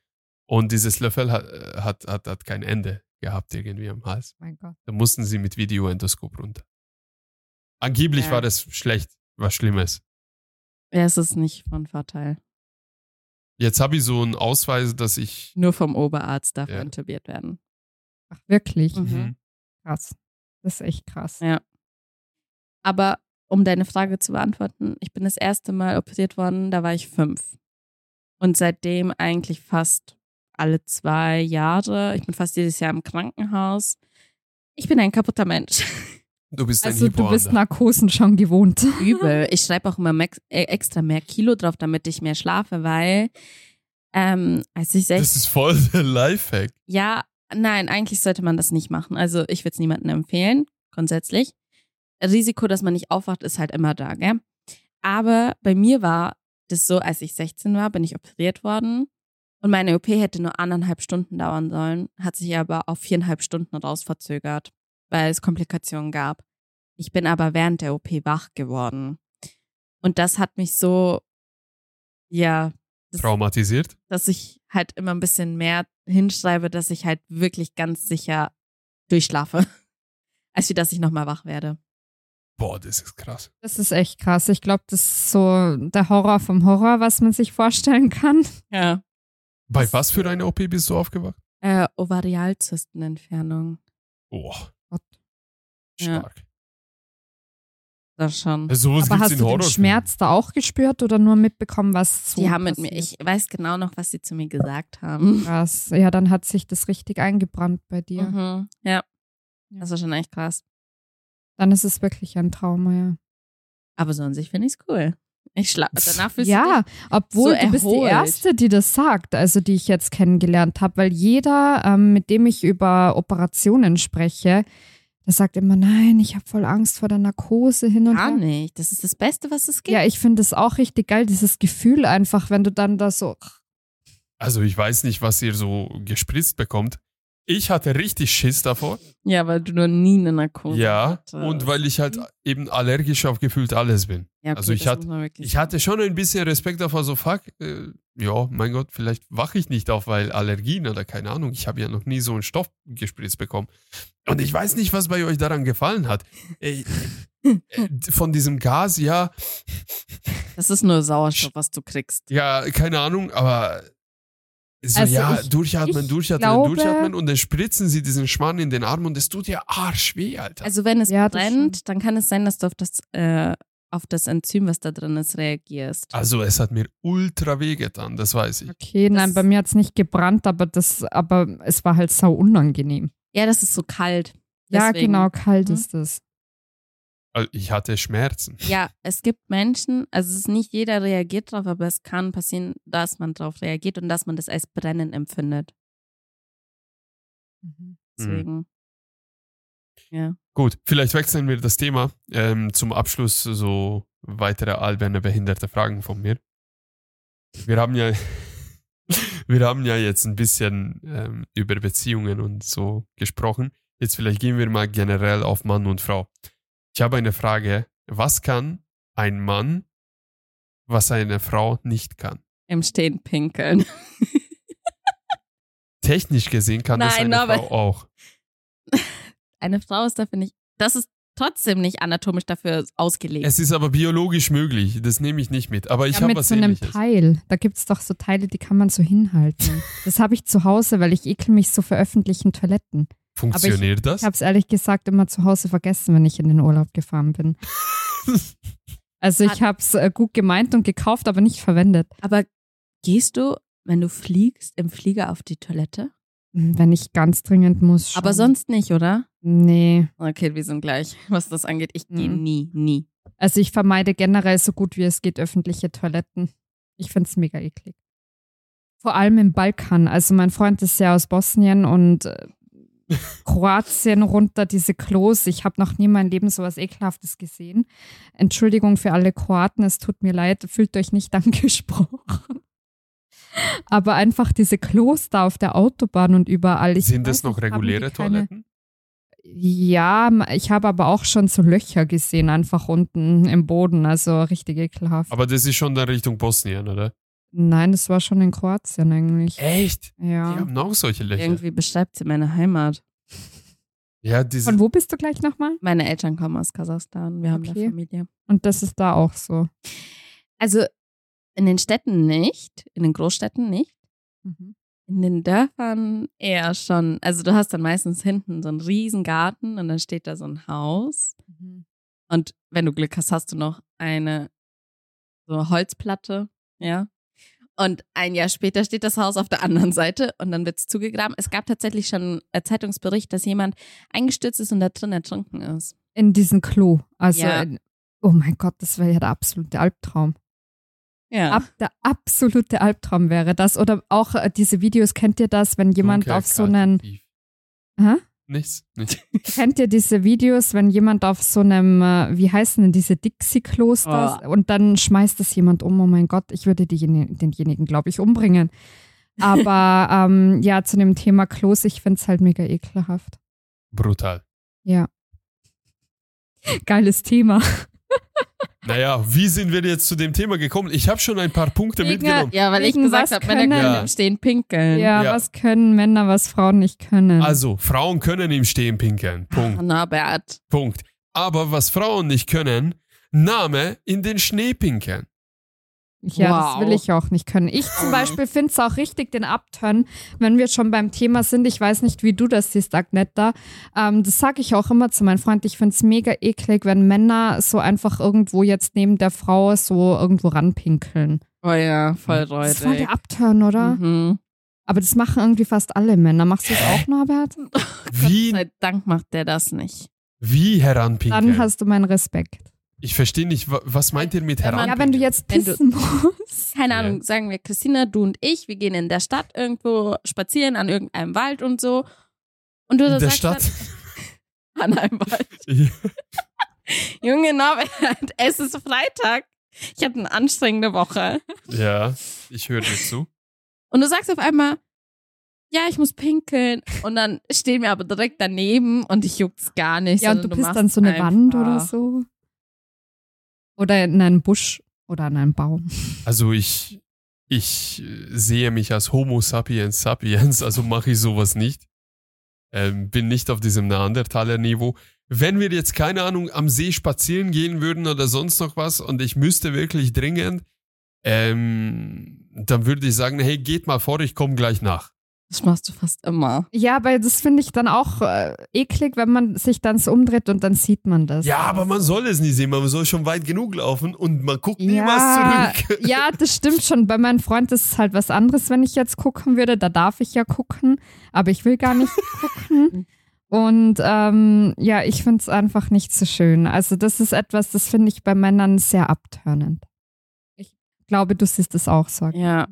Und dieses Löffel hat, hat, hat, hat kein Ende gehabt irgendwie am Hals. mein Gott. Da mussten sie mit Videoendoskop runter. Angeblich Ja. war das schlecht, was Schlimmes. ja, es ist nicht von Vorteil. Jetzt habe ich so einen Ausweis, dass ich. Nur vom Oberarzt darf Ja. er intubiert werden. Ach, wirklich? Mhm. Krass. Das ist echt krass. Ja. Aber um deine Frage zu beantworten, ich bin das erste Mal operiert worden, da war ich fünf. Und seitdem eigentlich fast alle zwei Jahre. Ich bin fast jedes Jahr im Krankenhaus. Ich bin ein kaputter Mensch. [LAUGHS] Du bist ein Also du bist. Narkosen schon gewohnt. [LAUGHS] Übel. Ich schreibe auch immer max, äh, extra mehr Kilo drauf, damit ich mehr schlafe, weil ähm, als ich Das ist voll der Lifehack. Ja, nein, eigentlich sollte man das nicht machen. Also ich würde es niemandem empfehlen, grundsätzlich. Risiko, dass man nicht aufwacht, ist halt immer da, gell? Aber bei mir war das so, als ich 16 war, bin ich operiert worden. Und meine OP hätte nur anderthalb Stunden dauern sollen, hat sich aber auf viereinhalb Stunden raus verzögert, weil es Komplikationen gab. Ich bin aber während der OP wach geworden. Und das hat mich so, ja, das, Traumatisiert? dass ich halt immer ein bisschen mehr hinschreibe, dass ich halt wirklich ganz sicher durchschlafe, [LAUGHS] als wie dass ich nochmal wach werde. Boah, das ist krass. Das ist echt krass. Ich glaube, das ist so der Horror vom Horror, was man sich vorstellen kann. [LAUGHS] Ja. Bei Das- was für einer OP bist du aufgewacht? Äh, Ovarialzystenentfernung. Boah. Gott. Ja. Stark. Das schon. Also, sowas Aber hast in du den. Schmerz da auch gespürt oder nur mitbekommen, was so Die haben mit mir, passiert? ich weiß genau noch, was sie zu mir gesagt haben. Krass. Ja, dann hat sich das richtig eingebrannt bei dir. Mhm. Ja. Ja. Das war schon echt krass. Dann ist es wirklich ein Trauma, ja. Aber so an sich finde ich es cool. Ich schlafe. Danach fühlst Ja, obwohl so du bist die. Erste, die das sagt, also die ich jetzt kennengelernt habe, weil jeder, ähm, mit dem ich über Operationen spreche, der sagt immer, nein, ich habe voll Angst vor der Narkose hin und dich gar her. nicht. Das ist das Beste, was es gibt. Ja, ich finde es auch richtig geil, dieses Gefühl einfach, wenn du dann da so, Also, ich weiß nicht, was ihr so gespritzt bekommt. Ich hatte richtig Schiss davor. Ja, weil du noch nie eine Narkose Ja, hattest. und weil ich halt eben allergisch auf gefühlt alles bin. Ja, okay, also ich wirklich Ich hatte schon ein bisschen Respekt davor, so fuck, äh, ja, mein Gott, vielleicht wache ich nicht auf, weil Allergien oder keine Ahnung. Ich habe ja noch nie so einen Stoff gespritzt bekommen. Und ich weiß nicht, was bei euch daran gefallen hat. Äh, von diesem Gas, ja, Das ist nur Sauerstoff, was du kriegst. ja, keine Ahnung, aber so, Also ja, ich- durchatmen, ich durchatmen, glaube- durchatmen und dann spritzen sie diesen Schmarrn in den Arm und es tut ja arschweh, Alter. Also wenn es Ja, das brennt, dann kann es sein, dass du auf das, äh, auf das Enzym, was da drin ist, reagierst. Also es hat mir ultra weh getan, das weiß ich. okay, nein, Das- bei mir hat es nicht gebrannt, aber das, aber es war halt sau unangenehm. Ja, das ist so kalt. Ja, Deswegen. genau, kalt Mhm. ist es. Also Ich hatte Schmerzen. Ja, es gibt Menschen, also es ist nicht jeder reagiert drauf, aber es kann passieren, dass man drauf reagiert und dass man das als Brennen empfindet. Mhm. Deswegen. Ja. Gut, vielleicht wechseln wir das Thema. Ähm, zum Abschluss so weitere alberne behinderte Fragen von mir. Wir haben ja, [LAUGHS] wir haben ja jetzt ein bisschen ähm, über Beziehungen und so gesprochen. Jetzt vielleicht gehen wir mal generell auf Mann und Frau. Ich habe eine Frage. Was kann ein Mann, was eine Frau nicht kann? Im Stehen pinkeln. [LAUGHS] Technisch gesehen kann das Nein, eine aber- Frau auch. [LAUGHS] eine Frau ist dafür nicht, das ist trotzdem nicht anatomisch dafür ausgelegt. Es ist aber biologisch möglich. Das nehme ich nicht mit. Aber ich ja, habe mit was so einem ähnliches. Teil. Da gibt es doch so Teile, die kann man so hinhalten. [LAUGHS] das habe ich zu Hause, weil ich ekel mich so für öffentlichen Toiletten. Funktioniert das? Ich habe es ehrlich gesagt immer zu Hause vergessen, wenn ich in den Urlaub gefahren bin. [LAUGHS] Also ich habe es äh, gut gemeint und gekauft, aber nicht verwendet. Aber gehst du, wenn du fliegst, im Flieger auf die Toilette? Hm, Wenn ich ganz dringend muss. Schon. Aber sonst nicht, oder? Nee. Okay, wir sind gleich, was das angeht. Ich gehe Mhm. nie, nie. Also ich vermeide generell so gut wie es geht öffentliche Toiletten. Ich finde es mega eklig. Vor allem im Balkan. Also mein Freund ist ja aus Bosnien und äh, Kroatien runter diese Klos. Ich habe noch nie in meinem Leben sowas Ekelhaftes gesehen. Entschuldigung für alle Kroaten, es tut mir leid, fühlt euch nicht [LAUGHS] angesprochen. Aber einfach diese Klos da auf der Autobahn und überall. Ich Sind weiß das noch reguläre Toiletten? Ja, ich habe aber auch schon so Löcher gesehen, einfach unten im Boden, also richtig ekelhaft. Aber das ist schon dann Richtung Bosnien, oder? Nein, das war schon in Kroatien eigentlich. Echt? Die Ja. haben auch solche Löcher. Irgendwie beschreibt sie meine Heimat. Ja, diese. Von wo bist du gleich nochmal? Meine Eltern kommen aus Kasachstan. Wir haben Okay. da Familie. Und das ist da auch so. Also in den Städten nicht, in den Großstädten nicht. Mhm. In den Dörfern eher schon. Also du hast dann meistens hinten so einen riesen Garten und dann steht da so ein Haus. Mhm. Und wenn du Glück hast, hast du noch eine so Holzplatte, ja. Und ein Jahr später steht das Haus auf der anderen Seite und dann wird es zugegraben. Es gab tatsächlich schon einen Zeitungsbericht, dass jemand eingestürzt ist und da drin ertrunken ist. In diesen Klo. Also, Ja. in, oh mein Gott, das wäre ja der absolute Albtraum. Ja. Ab, der absolute Albtraum wäre das. Oder auch äh, diese Videos, kennt ihr das, wenn jemand Dunkel, auf so einen, tief. Hä? Nichts. Nicht. kennt ihr diese Videos, wenn jemand auf so einem, äh, wie heißen denn diese Dixie-Klosters und dann schmeißt das jemand um, oh mein Gott, ich würde denjenigen, glaube ich, umbringen. Aber [LAUGHS] ähm, ja, zu dem Thema Klos, ich finde es halt mega ekelhaft. Brutal. Ja. Geiles Thema. Naja, wie sind wir jetzt zu dem Thema gekommen? Ich habe schon ein paar Punkte Wegen- mitgenommen. Ja, weil ich gesagt habe, Männer können- Ja. im Stehen pinkeln. Ja, Ja. was können Männer, was Frauen nicht können. Also, Frauen können im Stehen pinkeln. Punkt. Norbert. Punkt. Aber was Frauen nicht können, Name in den Schnee pinkeln. Ja, Wow. das will ich auch nicht können. Ich zum. Beispiel finde es auch richtig, den Abturn, wenn wir schon beim Thema sind. Ich weiß nicht, wie du das siehst, Agnetta. Ähm, das sage ich auch immer zu meinem Freund. Ich finde es mega eklig, wenn Männer so einfach irgendwo jetzt neben der Frau so irgendwo ranpinkeln. Oh ja, voll Das ist voll der Abturn, oder? Mhm. Aber das machen irgendwie fast alle Männer. Machst du das auch, [LAUGHS] Norbert? Wie, Gott sei Dank macht der das nicht. wie heranpinkeln? Dann hast du meinen Respekt. Ich verstehe nicht, wa- was meint ihr mit heranpinkeln? Ja, wenn du jetzt Wenn du- pissen musst. [LAUGHS] Keine Ja. Ahnung, sagen wir Christina, du und ich, wir gehen in der Stadt irgendwo spazieren an irgendeinem Wald und so. Und du In der sagst Stadt? Dann, [LAUGHS] an einem Wald. [LAUGHS] Junge Norbert, es ist Freitag. Ich hatte eine anstrengende Woche. ja, ich höre dir zu. Und du sagst auf einmal, ja, ich muss pinkeln. Und dann stehen wir aber direkt daneben und ich juckt's gar nicht. Ja, und du bist machst dann so eine Wand oder so. Oder in einen Busch oder in einen Baum. Also ich, ich sehe mich als Homo sapiens sapiens, [LAUGHS] also mache ich sowas nicht. Ähm, bin nicht auf diesem Neandertaler-Niveau. Wenn wir jetzt, keine Ahnung, am See spazieren gehen würden oder sonst noch was und ich müsste wirklich dringend, ähm, dann würde ich sagen, hey, geht mal vor, ich komme gleich nach. Das machst du fast immer. Ja, aber das finde ich dann auch äh, eklig, wenn man sich dann so umdreht und dann sieht man das. Ja, aber man soll es nie sehen, man soll schon weit genug laufen und man guckt nie ja, was zurück. [LAUGHS] ja, das stimmt schon. Bei meinem Freund ist es halt was anderes, wenn ich jetzt gucken würde. Da darf ich ja gucken, aber ich will gar nicht [LAUGHS] gucken. Und ähm, ja, ich finde es einfach nicht so schön. Also das ist etwas, das finde ich bei Männern sehr abtörnend. Ich glaube, du siehst es auch so. Ja.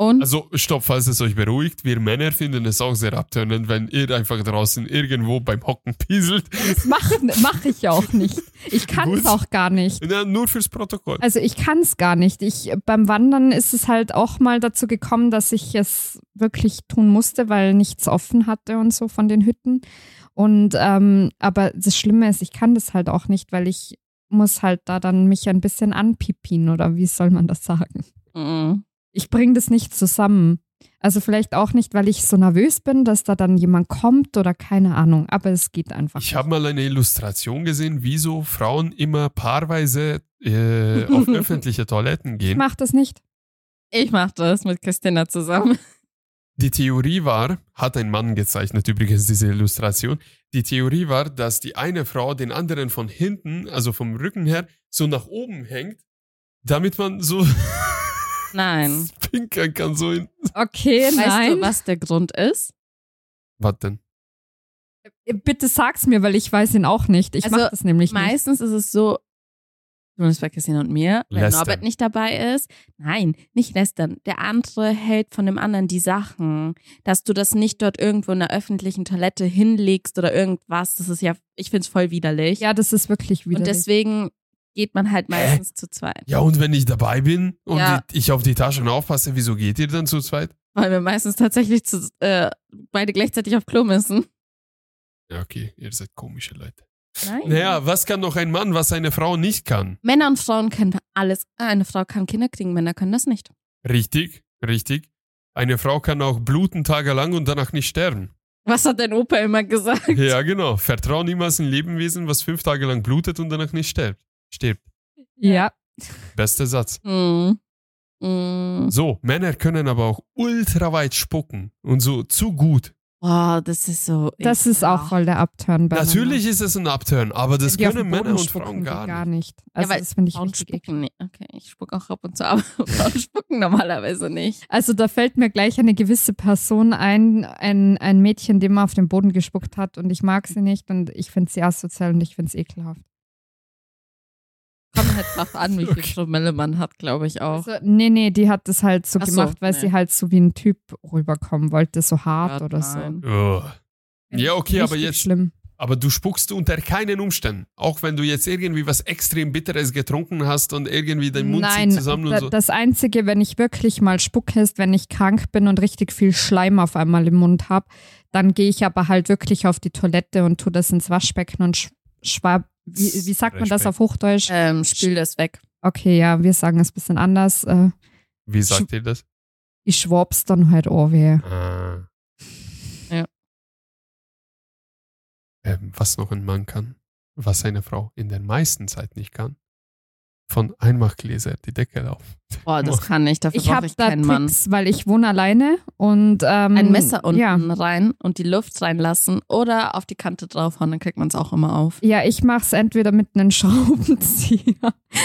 Und Also, stopp, falls es euch beruhigt, wir Männer finden es auch sehr abtönend, wenn ihr einfach draußen irgendwo beim Hocken pieselt. Das mache mach ich auch nicht. Ich kann es auch gar nicht. Ja, nur fürs Protokoll. Also ich kann es gar nicht. Ich, beim Wandern ist es halt auch mal dazu gekommen, dass ich es wirklich tun musste, weil nichts offen hatte und so von den Hütten. Und ähm, aber das Schlimme ist, ich kann das halt auch nicht, weil ich muss halt da dann mich ein bisschen anpipien oder wie soll man das sagen? Mhm. Ich bringe das nicht zusammen. Also vielleicht auch nicht, weil ich so nervös bin, dass da dann jemand kommt oder keine Ahnung. Aber es geht einfach. Ich habe mal eine Illustration gesehen, wieso Frauen immer paarweise äh, auf [LAUGHS] öffentliche Toiletten Ich gehen. mach das nicht. Ich mach das mit Christina zusammen. Die Theorie war, hat ein Mann gezeichnet übrigens diese Illustration, die Theorie war, dass die eine Frau den anderen von hinten, also vom Rücken her, so nach oben hängt, damit man so [LAUGHS] Nein. [LAUGHS] pinkern kann, so in... Okay, Weißt nein. du, was der Grund ist? Was denn? Bitte sag's mir, weil ich weiß ihn auch nicht. Ich Also, mach das nämlich nicht. Meistens ist es so, zumindest bei Christina und mir, wenn Lästern. Norbert nicht dabei ist. Nein, nicht lästern. Der andere hält von dem anderen die Sachen. Dass du das nicht dort irgendwo in der öffentlichen Toilette hinlegst oder irgendwas, das ist ja, ich find's voll widerlich. Ja, das ist wirklich und widerlich. deswegen geht man halt meistens zu zweit. Ja, und wenn ich dabei bin und Ja. ich auf die Taschen aufpasse, wieso geht ihr dann zu zweit? Weil wir meistens tatsächlich zu, äh, beide gleichzeitig auf Klo müssen. Ja, okay, ihr seid komische Leute. Nein. Naja, was kann noch ein Mann, was eine Frau nicht kann? Männer und Frauen können alles. Eine Frau kann Kinder kriegen, Männer können das nicht. Richtig, richtig. Eine Frau kann auch bluten tagelang und danach nicht sterben. Was hat dein Opa immer gesagt? Ja, genau. Vertrau niemals ein Lebewesen, was fünf Tage lang blutet und danach nicht stirbt. Stirbt. ja. Bester Satz. [LAUGHS] Mm. Mm. So, Männer können aber auch ultra weit spucken und so zu gut. Boah, das ist so. Das ist auch voll der Upturn bei Natürlich ist es ein Upturn, aber das können Männer und Frauen gar gar nicht. Also weil das finde ich Frauen spucken nicht. Okay, ich spuck auch ab und zu, aber [LAUGHS] Frauen spucken normalerweise nicht. Also da fällt mir gleich eine gewisse Person ein, ein, ein Mädchen, dem man auf den Boden gespuckt hat und ich mag sie nicht und ich finde sie asozial und ich finde es ekelhaft. Kommt halt drauf an, wie viel. Promille man hat, glaube ich auch. Also, nee, nee, die hat das halt so Ach so, gemacht, weil nee. sie halt so wie ein Typ rüberkommen wollte, so hart Ja, oder nein. so. Oh. Ja, okay, aber jetzt, schlimm. aber du spuckst unter keinen Umständen. Auch wenn du jetzt irgendwie was extrem Bitteres getrunken hast und irgendwie dein Mund Nein, zieht zusammen und so. das Einzige, wenn ich wirklich mal spucke, ist, wenn ich krank bin und richtig viel Schleim auf einmal im Mund habe, dann gehe ich aber halt wirklich auf die Toilette und tue das ins Waschbecken und sch schwab. Wie, wie sagt man das Respekt. auf Hochdeutsch? Ähm, spül das weg. Okay, ja, wir sagen es ein bisschen anders. Äh, Wie sagt ihr das? ich schwab's dann halt auch weh. Ah. Ja. Ähm, was noch ein Mann kann, was eine Frau in der meisten Zeit nicht kann. Von Einmachgläser die Decke auf. Boah, das kann ich. Dafür Ich habe ich da keinen Mann. Tricks, weil ich wohne alleine und ähm, Ein Messer unten Ja, rein und die Luft reinlassen oder auf die Kante draufhauen, dann kriegt man es auch immer auf. ja ich mache es entweder mit einem [LAUGHS] Schraubenzieher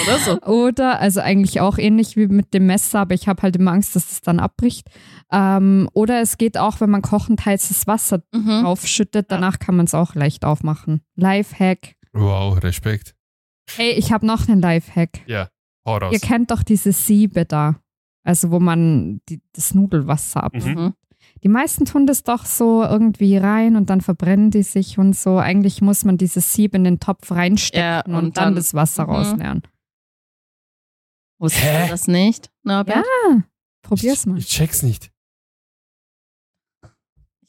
Oder so. oder, also eigentlich auch ähnlich wie mit dem Messer, aber ich habe halt immer Angst, dass es dann abbricht. Ähm, oder es geht auch, wenn man kochend heißes Wasser Mhm. draufschüttet, danach kann man es auch leicht aufmachen. Lifehack. Wow, Respekt. Hey, ich habe noch einen Lifehack. Ja, hau raus. Ihr kennt doch diese Siebe da. Also wo man die, das Nudelwasser ab. Mhm. Die meisten tun das doch so irgendwie rein und dann verbrennen die sich und so. Eigentlich muss man dieses Sieb in den Topf reinstecken Ja, und, und dann, dann- das Wasser Mhm. rausleeren. Wusstest du das nicht, Norbert? Probier's mal. Ich, ich check's nicht.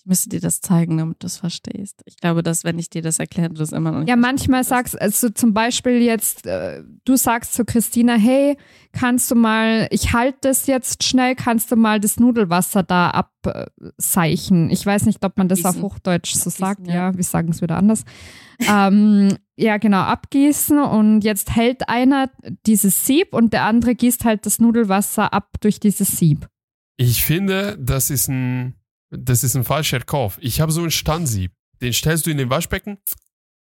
Ich müsste dir das zeigen, damit du es verstehst. Ich glaube, dass, wenn ich dir das erkläre, du das immer noch nicht Ja, manchmal sagst also zum Beispiel jetzt, äh, du sagst zu Christina, hey, kannst du mal, ich halte das jetzt schnell, kannst du mal das Nudelwasser da abseichen? Ich weiß nicht, ob man das auf Abgießen. Hochdeutsch so sagt. ja. Ja, wir sagen es wieder anders. ähm, ja, genau, abgießen und jetzt hält einer dieses Sieb und der andere gießt halt das Nudelwasser ab durch dieses Sieb. Ich finde, das ist ein, das ist ein falscher Kauf. Ich habe so einen Standsieb. Den stellst du in den Waschbecken,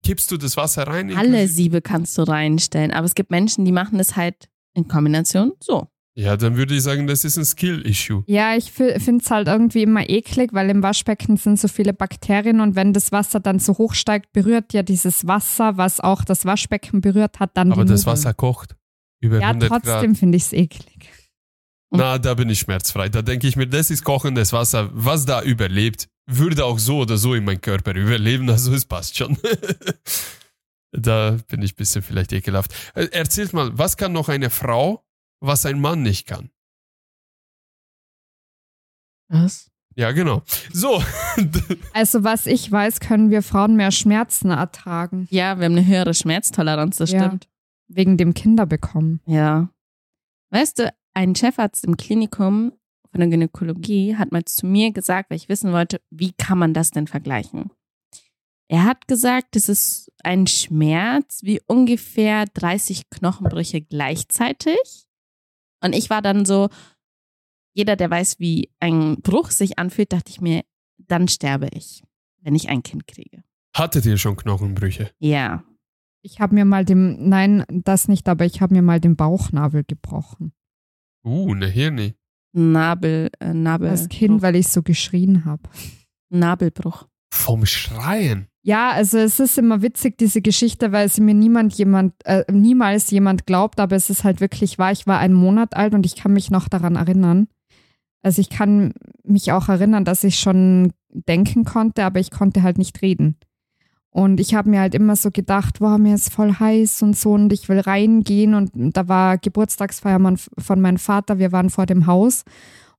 kippst du das Wasser rein. Alle Siebe kannst du reinstellen, aber es gibt Menschen, die machen das halt in Kombination so. Ja, dann würde ich sagen, das ist ein Skill-Issue. Ja, ich finde es halt irgendwie immer eklig, weil im Waschbecken sind so viele Bakterien und wenn das Wasser dann so hoch steigt, berührt ja dieses Wasser, was auch das Waschbecken berührt hat, dann Aber die das. Wasser kocht über Ja, 100 Grad. trotzdem finde ich es eklig. Na, da bin ich schmerzfrei. Da denke ich mir, das ist kochendes Wasser. Was da überlebt, würde auch so oder so in meinem Körper überleben. Also es passt schon. [LAUGHS] da bin ich ein bisschen vielleicht ekelhaft. Äh, Erzählt mal, was kann noch eine Frau, was ein Mann nicht kann? Was? Ja, genau. So. [LAUGHS] Also was ich weiß, können wir Frauen mehr Schmerzen ertragen, Ja, wir haben eine höhere Schmerztoleranz, das Ja. stimmt. wegen dem Kinderbekommen. Ja. Weißt du, ein Chefarzt im Klinikum von der Gynäkologie hat mal zu mir gesagt, weil ich wissen wollte, wie kann man das denn vergleichen? Er hat gesagt, es ist ein Schmerz wie ungefähr 30 Knochenbrüche gleichzeitig. Und ich war dann so, jeder, der weiß, wie ein Bruch sich anfühlt, dachte ich mir, dann sterbe ich, wenn ich ein Kind kriege. Hattet ihr schon Knochenbrüche? Ja. Ich habe mir mal den, nein, das nicht, aber ich habe mir mal den Bauchnabel gebrochen. Uh, eine Hirne. Nabel, äh, Nabel. Als Kind, weil ich so geschrien habe. Nabelbruch. Vom Schreien. Ja, also es ist immer witzig, diese Geschichte, weil sie mir niemand jemand, äh, niemals jemand glaubt, aber es ist halt wirklich wahr. Ich war einen Monat alt und ich kann mich noch daran erinnern. Also ich kann mich auch erinnern, dass ich schon denken konnte, aber ich konnte halt nicht reden. Und ich habe mir halt immer so gedacht, boah, mir ist voll heiß und so und ich will reingehen. Und da war Geburtstagsfeier von meinem Vater, wir waren vor dem Haus.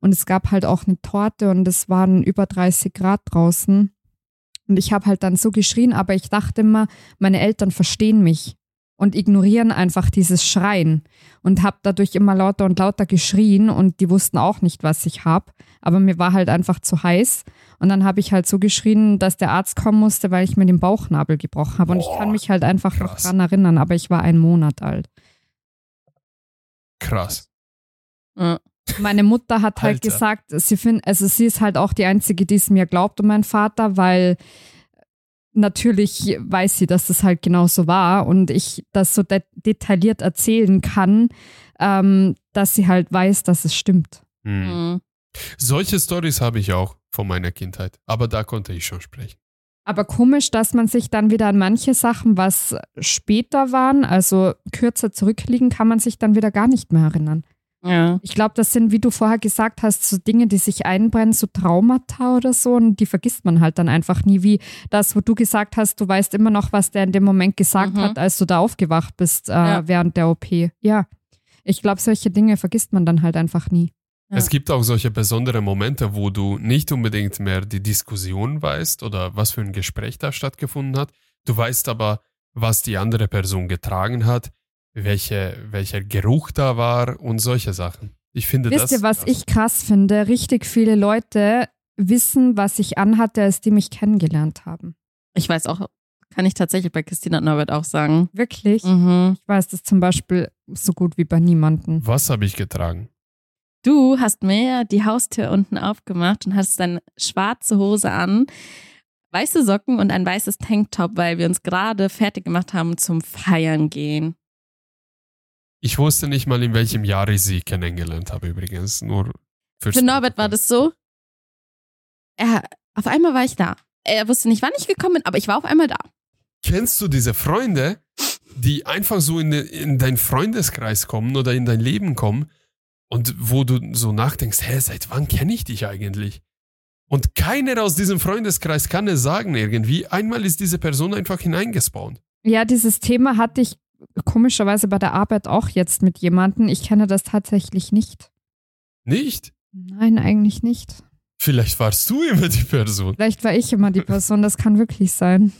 Und es gab halt auch eine Torte und es waren über 30 Grad draußen. Und ich habe halt dann so geschrien, aber ich dachte immer, meine Eltern verstehen mich und ignorieren einfach dieses Schreien. Und habe dadurch immer lauter und lauter geschrien und die wussten auch nicht, was ich habe, aber mir war halt einfach zu heiß und dann habe ich halt so geschrien, dass der Arzt kommen musste, weil ich mir den Bauchnabel gebrochen habe und ich kann mich halt einfach krass. noch dran erinnern, aber ich war einen Monat alt. Krass. Meine Mutter hat halt Alter. gesagt, sie findet, also sie ist halt auch die einzige, die es mir glaubt und mein Vater, weil natürlich weiß sie, dass das halt genauso war und ich das so de detailliert erzählen kann, ähm, dass sie halt weiß, dass es stimmt. Hm. Mhm. Solche Stories habe ich auch von meiner Kindheit, aber da konnte ich schon sprechen. Aber komisch, dass man sich dann wieder an manche Sachen, was später waren, also kürzer zurückliegen, kann man sich dann wieder gar nicht mehr erinnern. Ja. Ich glaube, das sind, wie du vorher gesagt hast, so Dinge, die sich einbrennen, so Traumata oder so, und die vergisst man halt dann einfach nie, wie das, wo du gesagt hast, du weißt immer noch, was der in dem Moment gesagt mhm. hat, als du da aufgewacht bist äh, ja. während der OP. Ja. Ich glaube, solche Dinge vergisst man dann halt einfach nie. Ja. Es gibt auch solche besondere Momente, wo du nicht unbedingt mehr die Diskussion weißt oder was für ein Gespräch da stattgefunden hat. Du weißt aber, was die andere Person getragen hat, welche, welcher Geruch da war und solche Sachen. Ich finde Wisst das. Wisst ihr, was krass. ich krass finde? Richtig viele Leute wissen, was ich anhatte, als die mich kennengelernt haben. Ich weiß auch, kann ich tatsächlich bei Christina Norbert auch sagen. Wirklich? Mhm. Ich weiß das zum Beispiel so gut wie bei niemandem. Was habe ich getragen? Du hast mir die Haustür unten aufgemacht und hast deine schwarze Hose an, weiße Socken und ein weißes Tanktop, weil wir uns gerade fertig gemacht haben zum Feiern gehen. Ich wusste nicht mal, in welchem Jahr ich sie kennengelernt habe, übrigens. Nur für, für Norbert war das so. Er, auf einmal war ich da. Er wusste nicht, wann ich gekommen bin, aber ich war auf einmal da. Kennst du diese Freunde, die einfach so in, in deinen Freundeskreis kommen oder in dein Leben kommen und wo du so nachdenkst, hä, seit wann kenne ich dich eigentlich? Und keiner aus diesem Freundeskreis kann es sagen irgendwie. Einmal ist diese Person einfach hineingespawnt. Ja, dieses Thema hatte ich komischerweise bei der Arbeit auch jetzt mit jemandem. Ich kenne das tatsächlich nicht. Nicht? Nein, eigentlich nicht. Vielleicht warst du immer die Person. Vielleicht war ich immer die Person, das kann wirklich sein.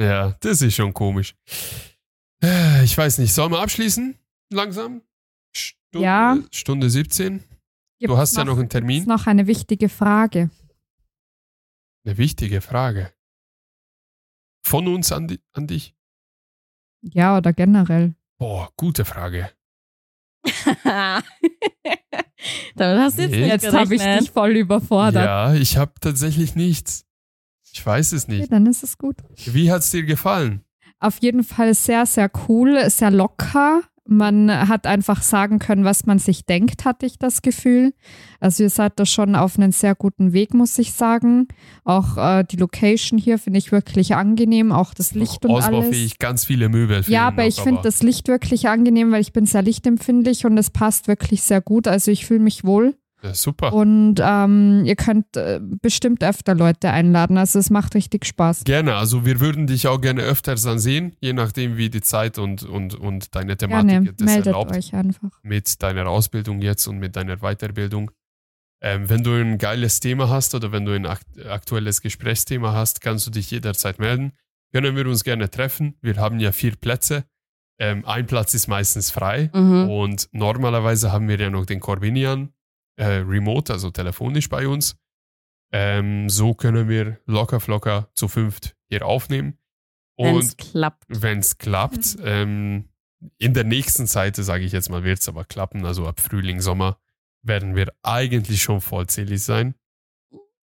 Ja, das ist schon komisch. Äh, ich weiß nicht, sollen wir abschließen? Langsam? Stunde, ja. Stunde 17? Gibt du hast noch, ja noch einen Termin. Ist noch eine wichtige Frage. Eine wichtige Frage. Von uns an, die, an dich? Ja, oder generell. Boah, gute Frage. [LAUGHS] Damit hast du jetzt, nee. jetzt habe ich dich voll überfordert. Ja, ich habe tatsächlich nichts. Ich weiß es nicht. Okay, dann ist es gut. Wie hat es dir gefallen? Auf jeden Fall sehr, sehr cool, sehr locker. Man hat einfach sagen können, was man sich denkt, hatte ich das Gefühl. Also ihr seid da schon auf einem sehr guten Weg, muss ich sagen. Auch äh, die Location hier finde ich wirklich angenehm, auch das Licht und Ausbaufähig, alles. ganz viele Möbel. Ja, aber ich finde das Licht wirklich angenehm, weil ich bin sehr lichtempfindlich und es passt wirklich sehr gut. Also ich fühle mich wohl. Ja, super. Und ähm, ihr könnt äh, bestimmt öfter Leute einladen. Also es macht richtig Spaß. Gerne. Also wir würden dich auch gerne öfters dann sehen, je nachdem wie die Zeit und, und, und deine Thematik gerne. das Meldet erlaubt. euch einfach. Mit deiner Ausbildung jetzt und mit deiner Weiterbildung. Ähm, wenn du ein geiles Thema hast oder wenn du ein aktuelles Gesprächsthema hast, kannst du dich jederzeit melden. Können wir uns gerne treffen. Wir haben ja vier Plätze. Ähm, ein Platz ist meistens frei Mhm. und normalerweise haben wir ja noch den Corbinian äh, remote, also telefonisch bei uns. Ähm, so können wir locker flocker zu fünft hier aufnehmen. Wenn Und es klappt. wenn es klappt, ähm, in der nächsten Zeit, sage ich jetzt mal, wird es aber klappen. Also ab Frühling, Sommer werden wir eigentlich schon vollzählig sein.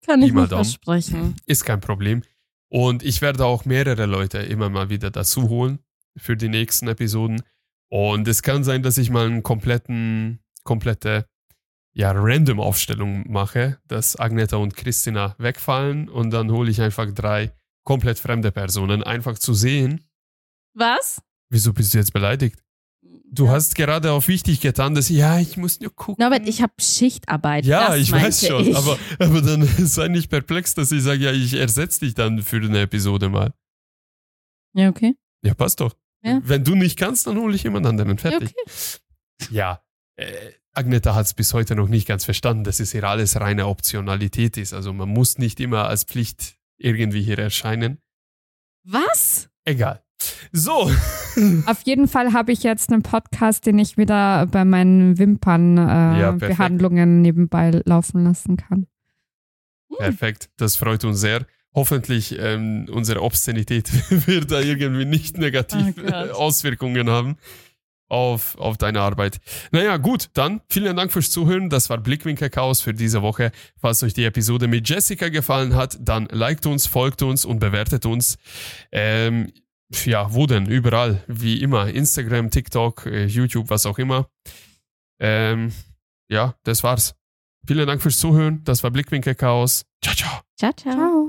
Kann ich mal versprechen. Ist kein Problem. Und ich werde auch mehrere Leute immer mal wieder dazu holen für die nächsten Episoden. Und es kann sein, dass ich mal einen kompletten, komplette, ja, Random-Aufstellung mache, dass Agneta und Christina wegfallen und dann hole ich einfach drei komplett fremde Personen, einfach zu sehen. Was? Wieso bist du jetzt beleidigt? Du ja. hast gerade auf wichtig getan, dass ja, ich muss nur gucken. Norbert, ich habe Schichtarbeit. ja, das ich weiß schon, ich. aber, aber dann [LAUGHS] sei nicht perplex, dass ich sage, ja, ich ersetze dich dann für eine Episode mal. Ja, okay. Ja, passt doch. Ja. Wenn du nicht kannst, dann hole ich jemand anderen. Ja, Fertig. okay. Ja, äh, Agneta hat es bis heute noch nicht ganz verstanden, dass es hier alles reine Optionalität ist. Also man muss nicht immer als Pflicht irgendwie hier erscheinen. Was? Egal. So. [LAUGHS] Auf jeden Fall habe ich jetzt einen Podcast, den ich wieder bei meinen Ja, Wimpernbehandlungen perfekt. Behandlungen nebenbei laufen lassen kann. Perfekt, das freut uns sehr. Hoffentlich ähm, unsere Obszönität [LAUGHS] wird da irgendwie nicht negativ Oh äh, Auswirkungen haben auf, auf deine Arbeit. Naja, gut, dann vielen Dank fürs Zuhören. Das war Blickwinkel Chaos für diese Woche. Falls euch die Episode mit Jessica gefallen hat, dann liked uns, folgt uns und bewertet uns. Ähm, ja, wo denn? Überall, wie immer. Instagram, TikTok, äh, YouTube, was auch immer. Ähm, ja, das war's. Vielen Dank fürs Zuhören. Das war Blickwinkel Chaos. Ciao, ciao. Ciao, ciao. Ciao.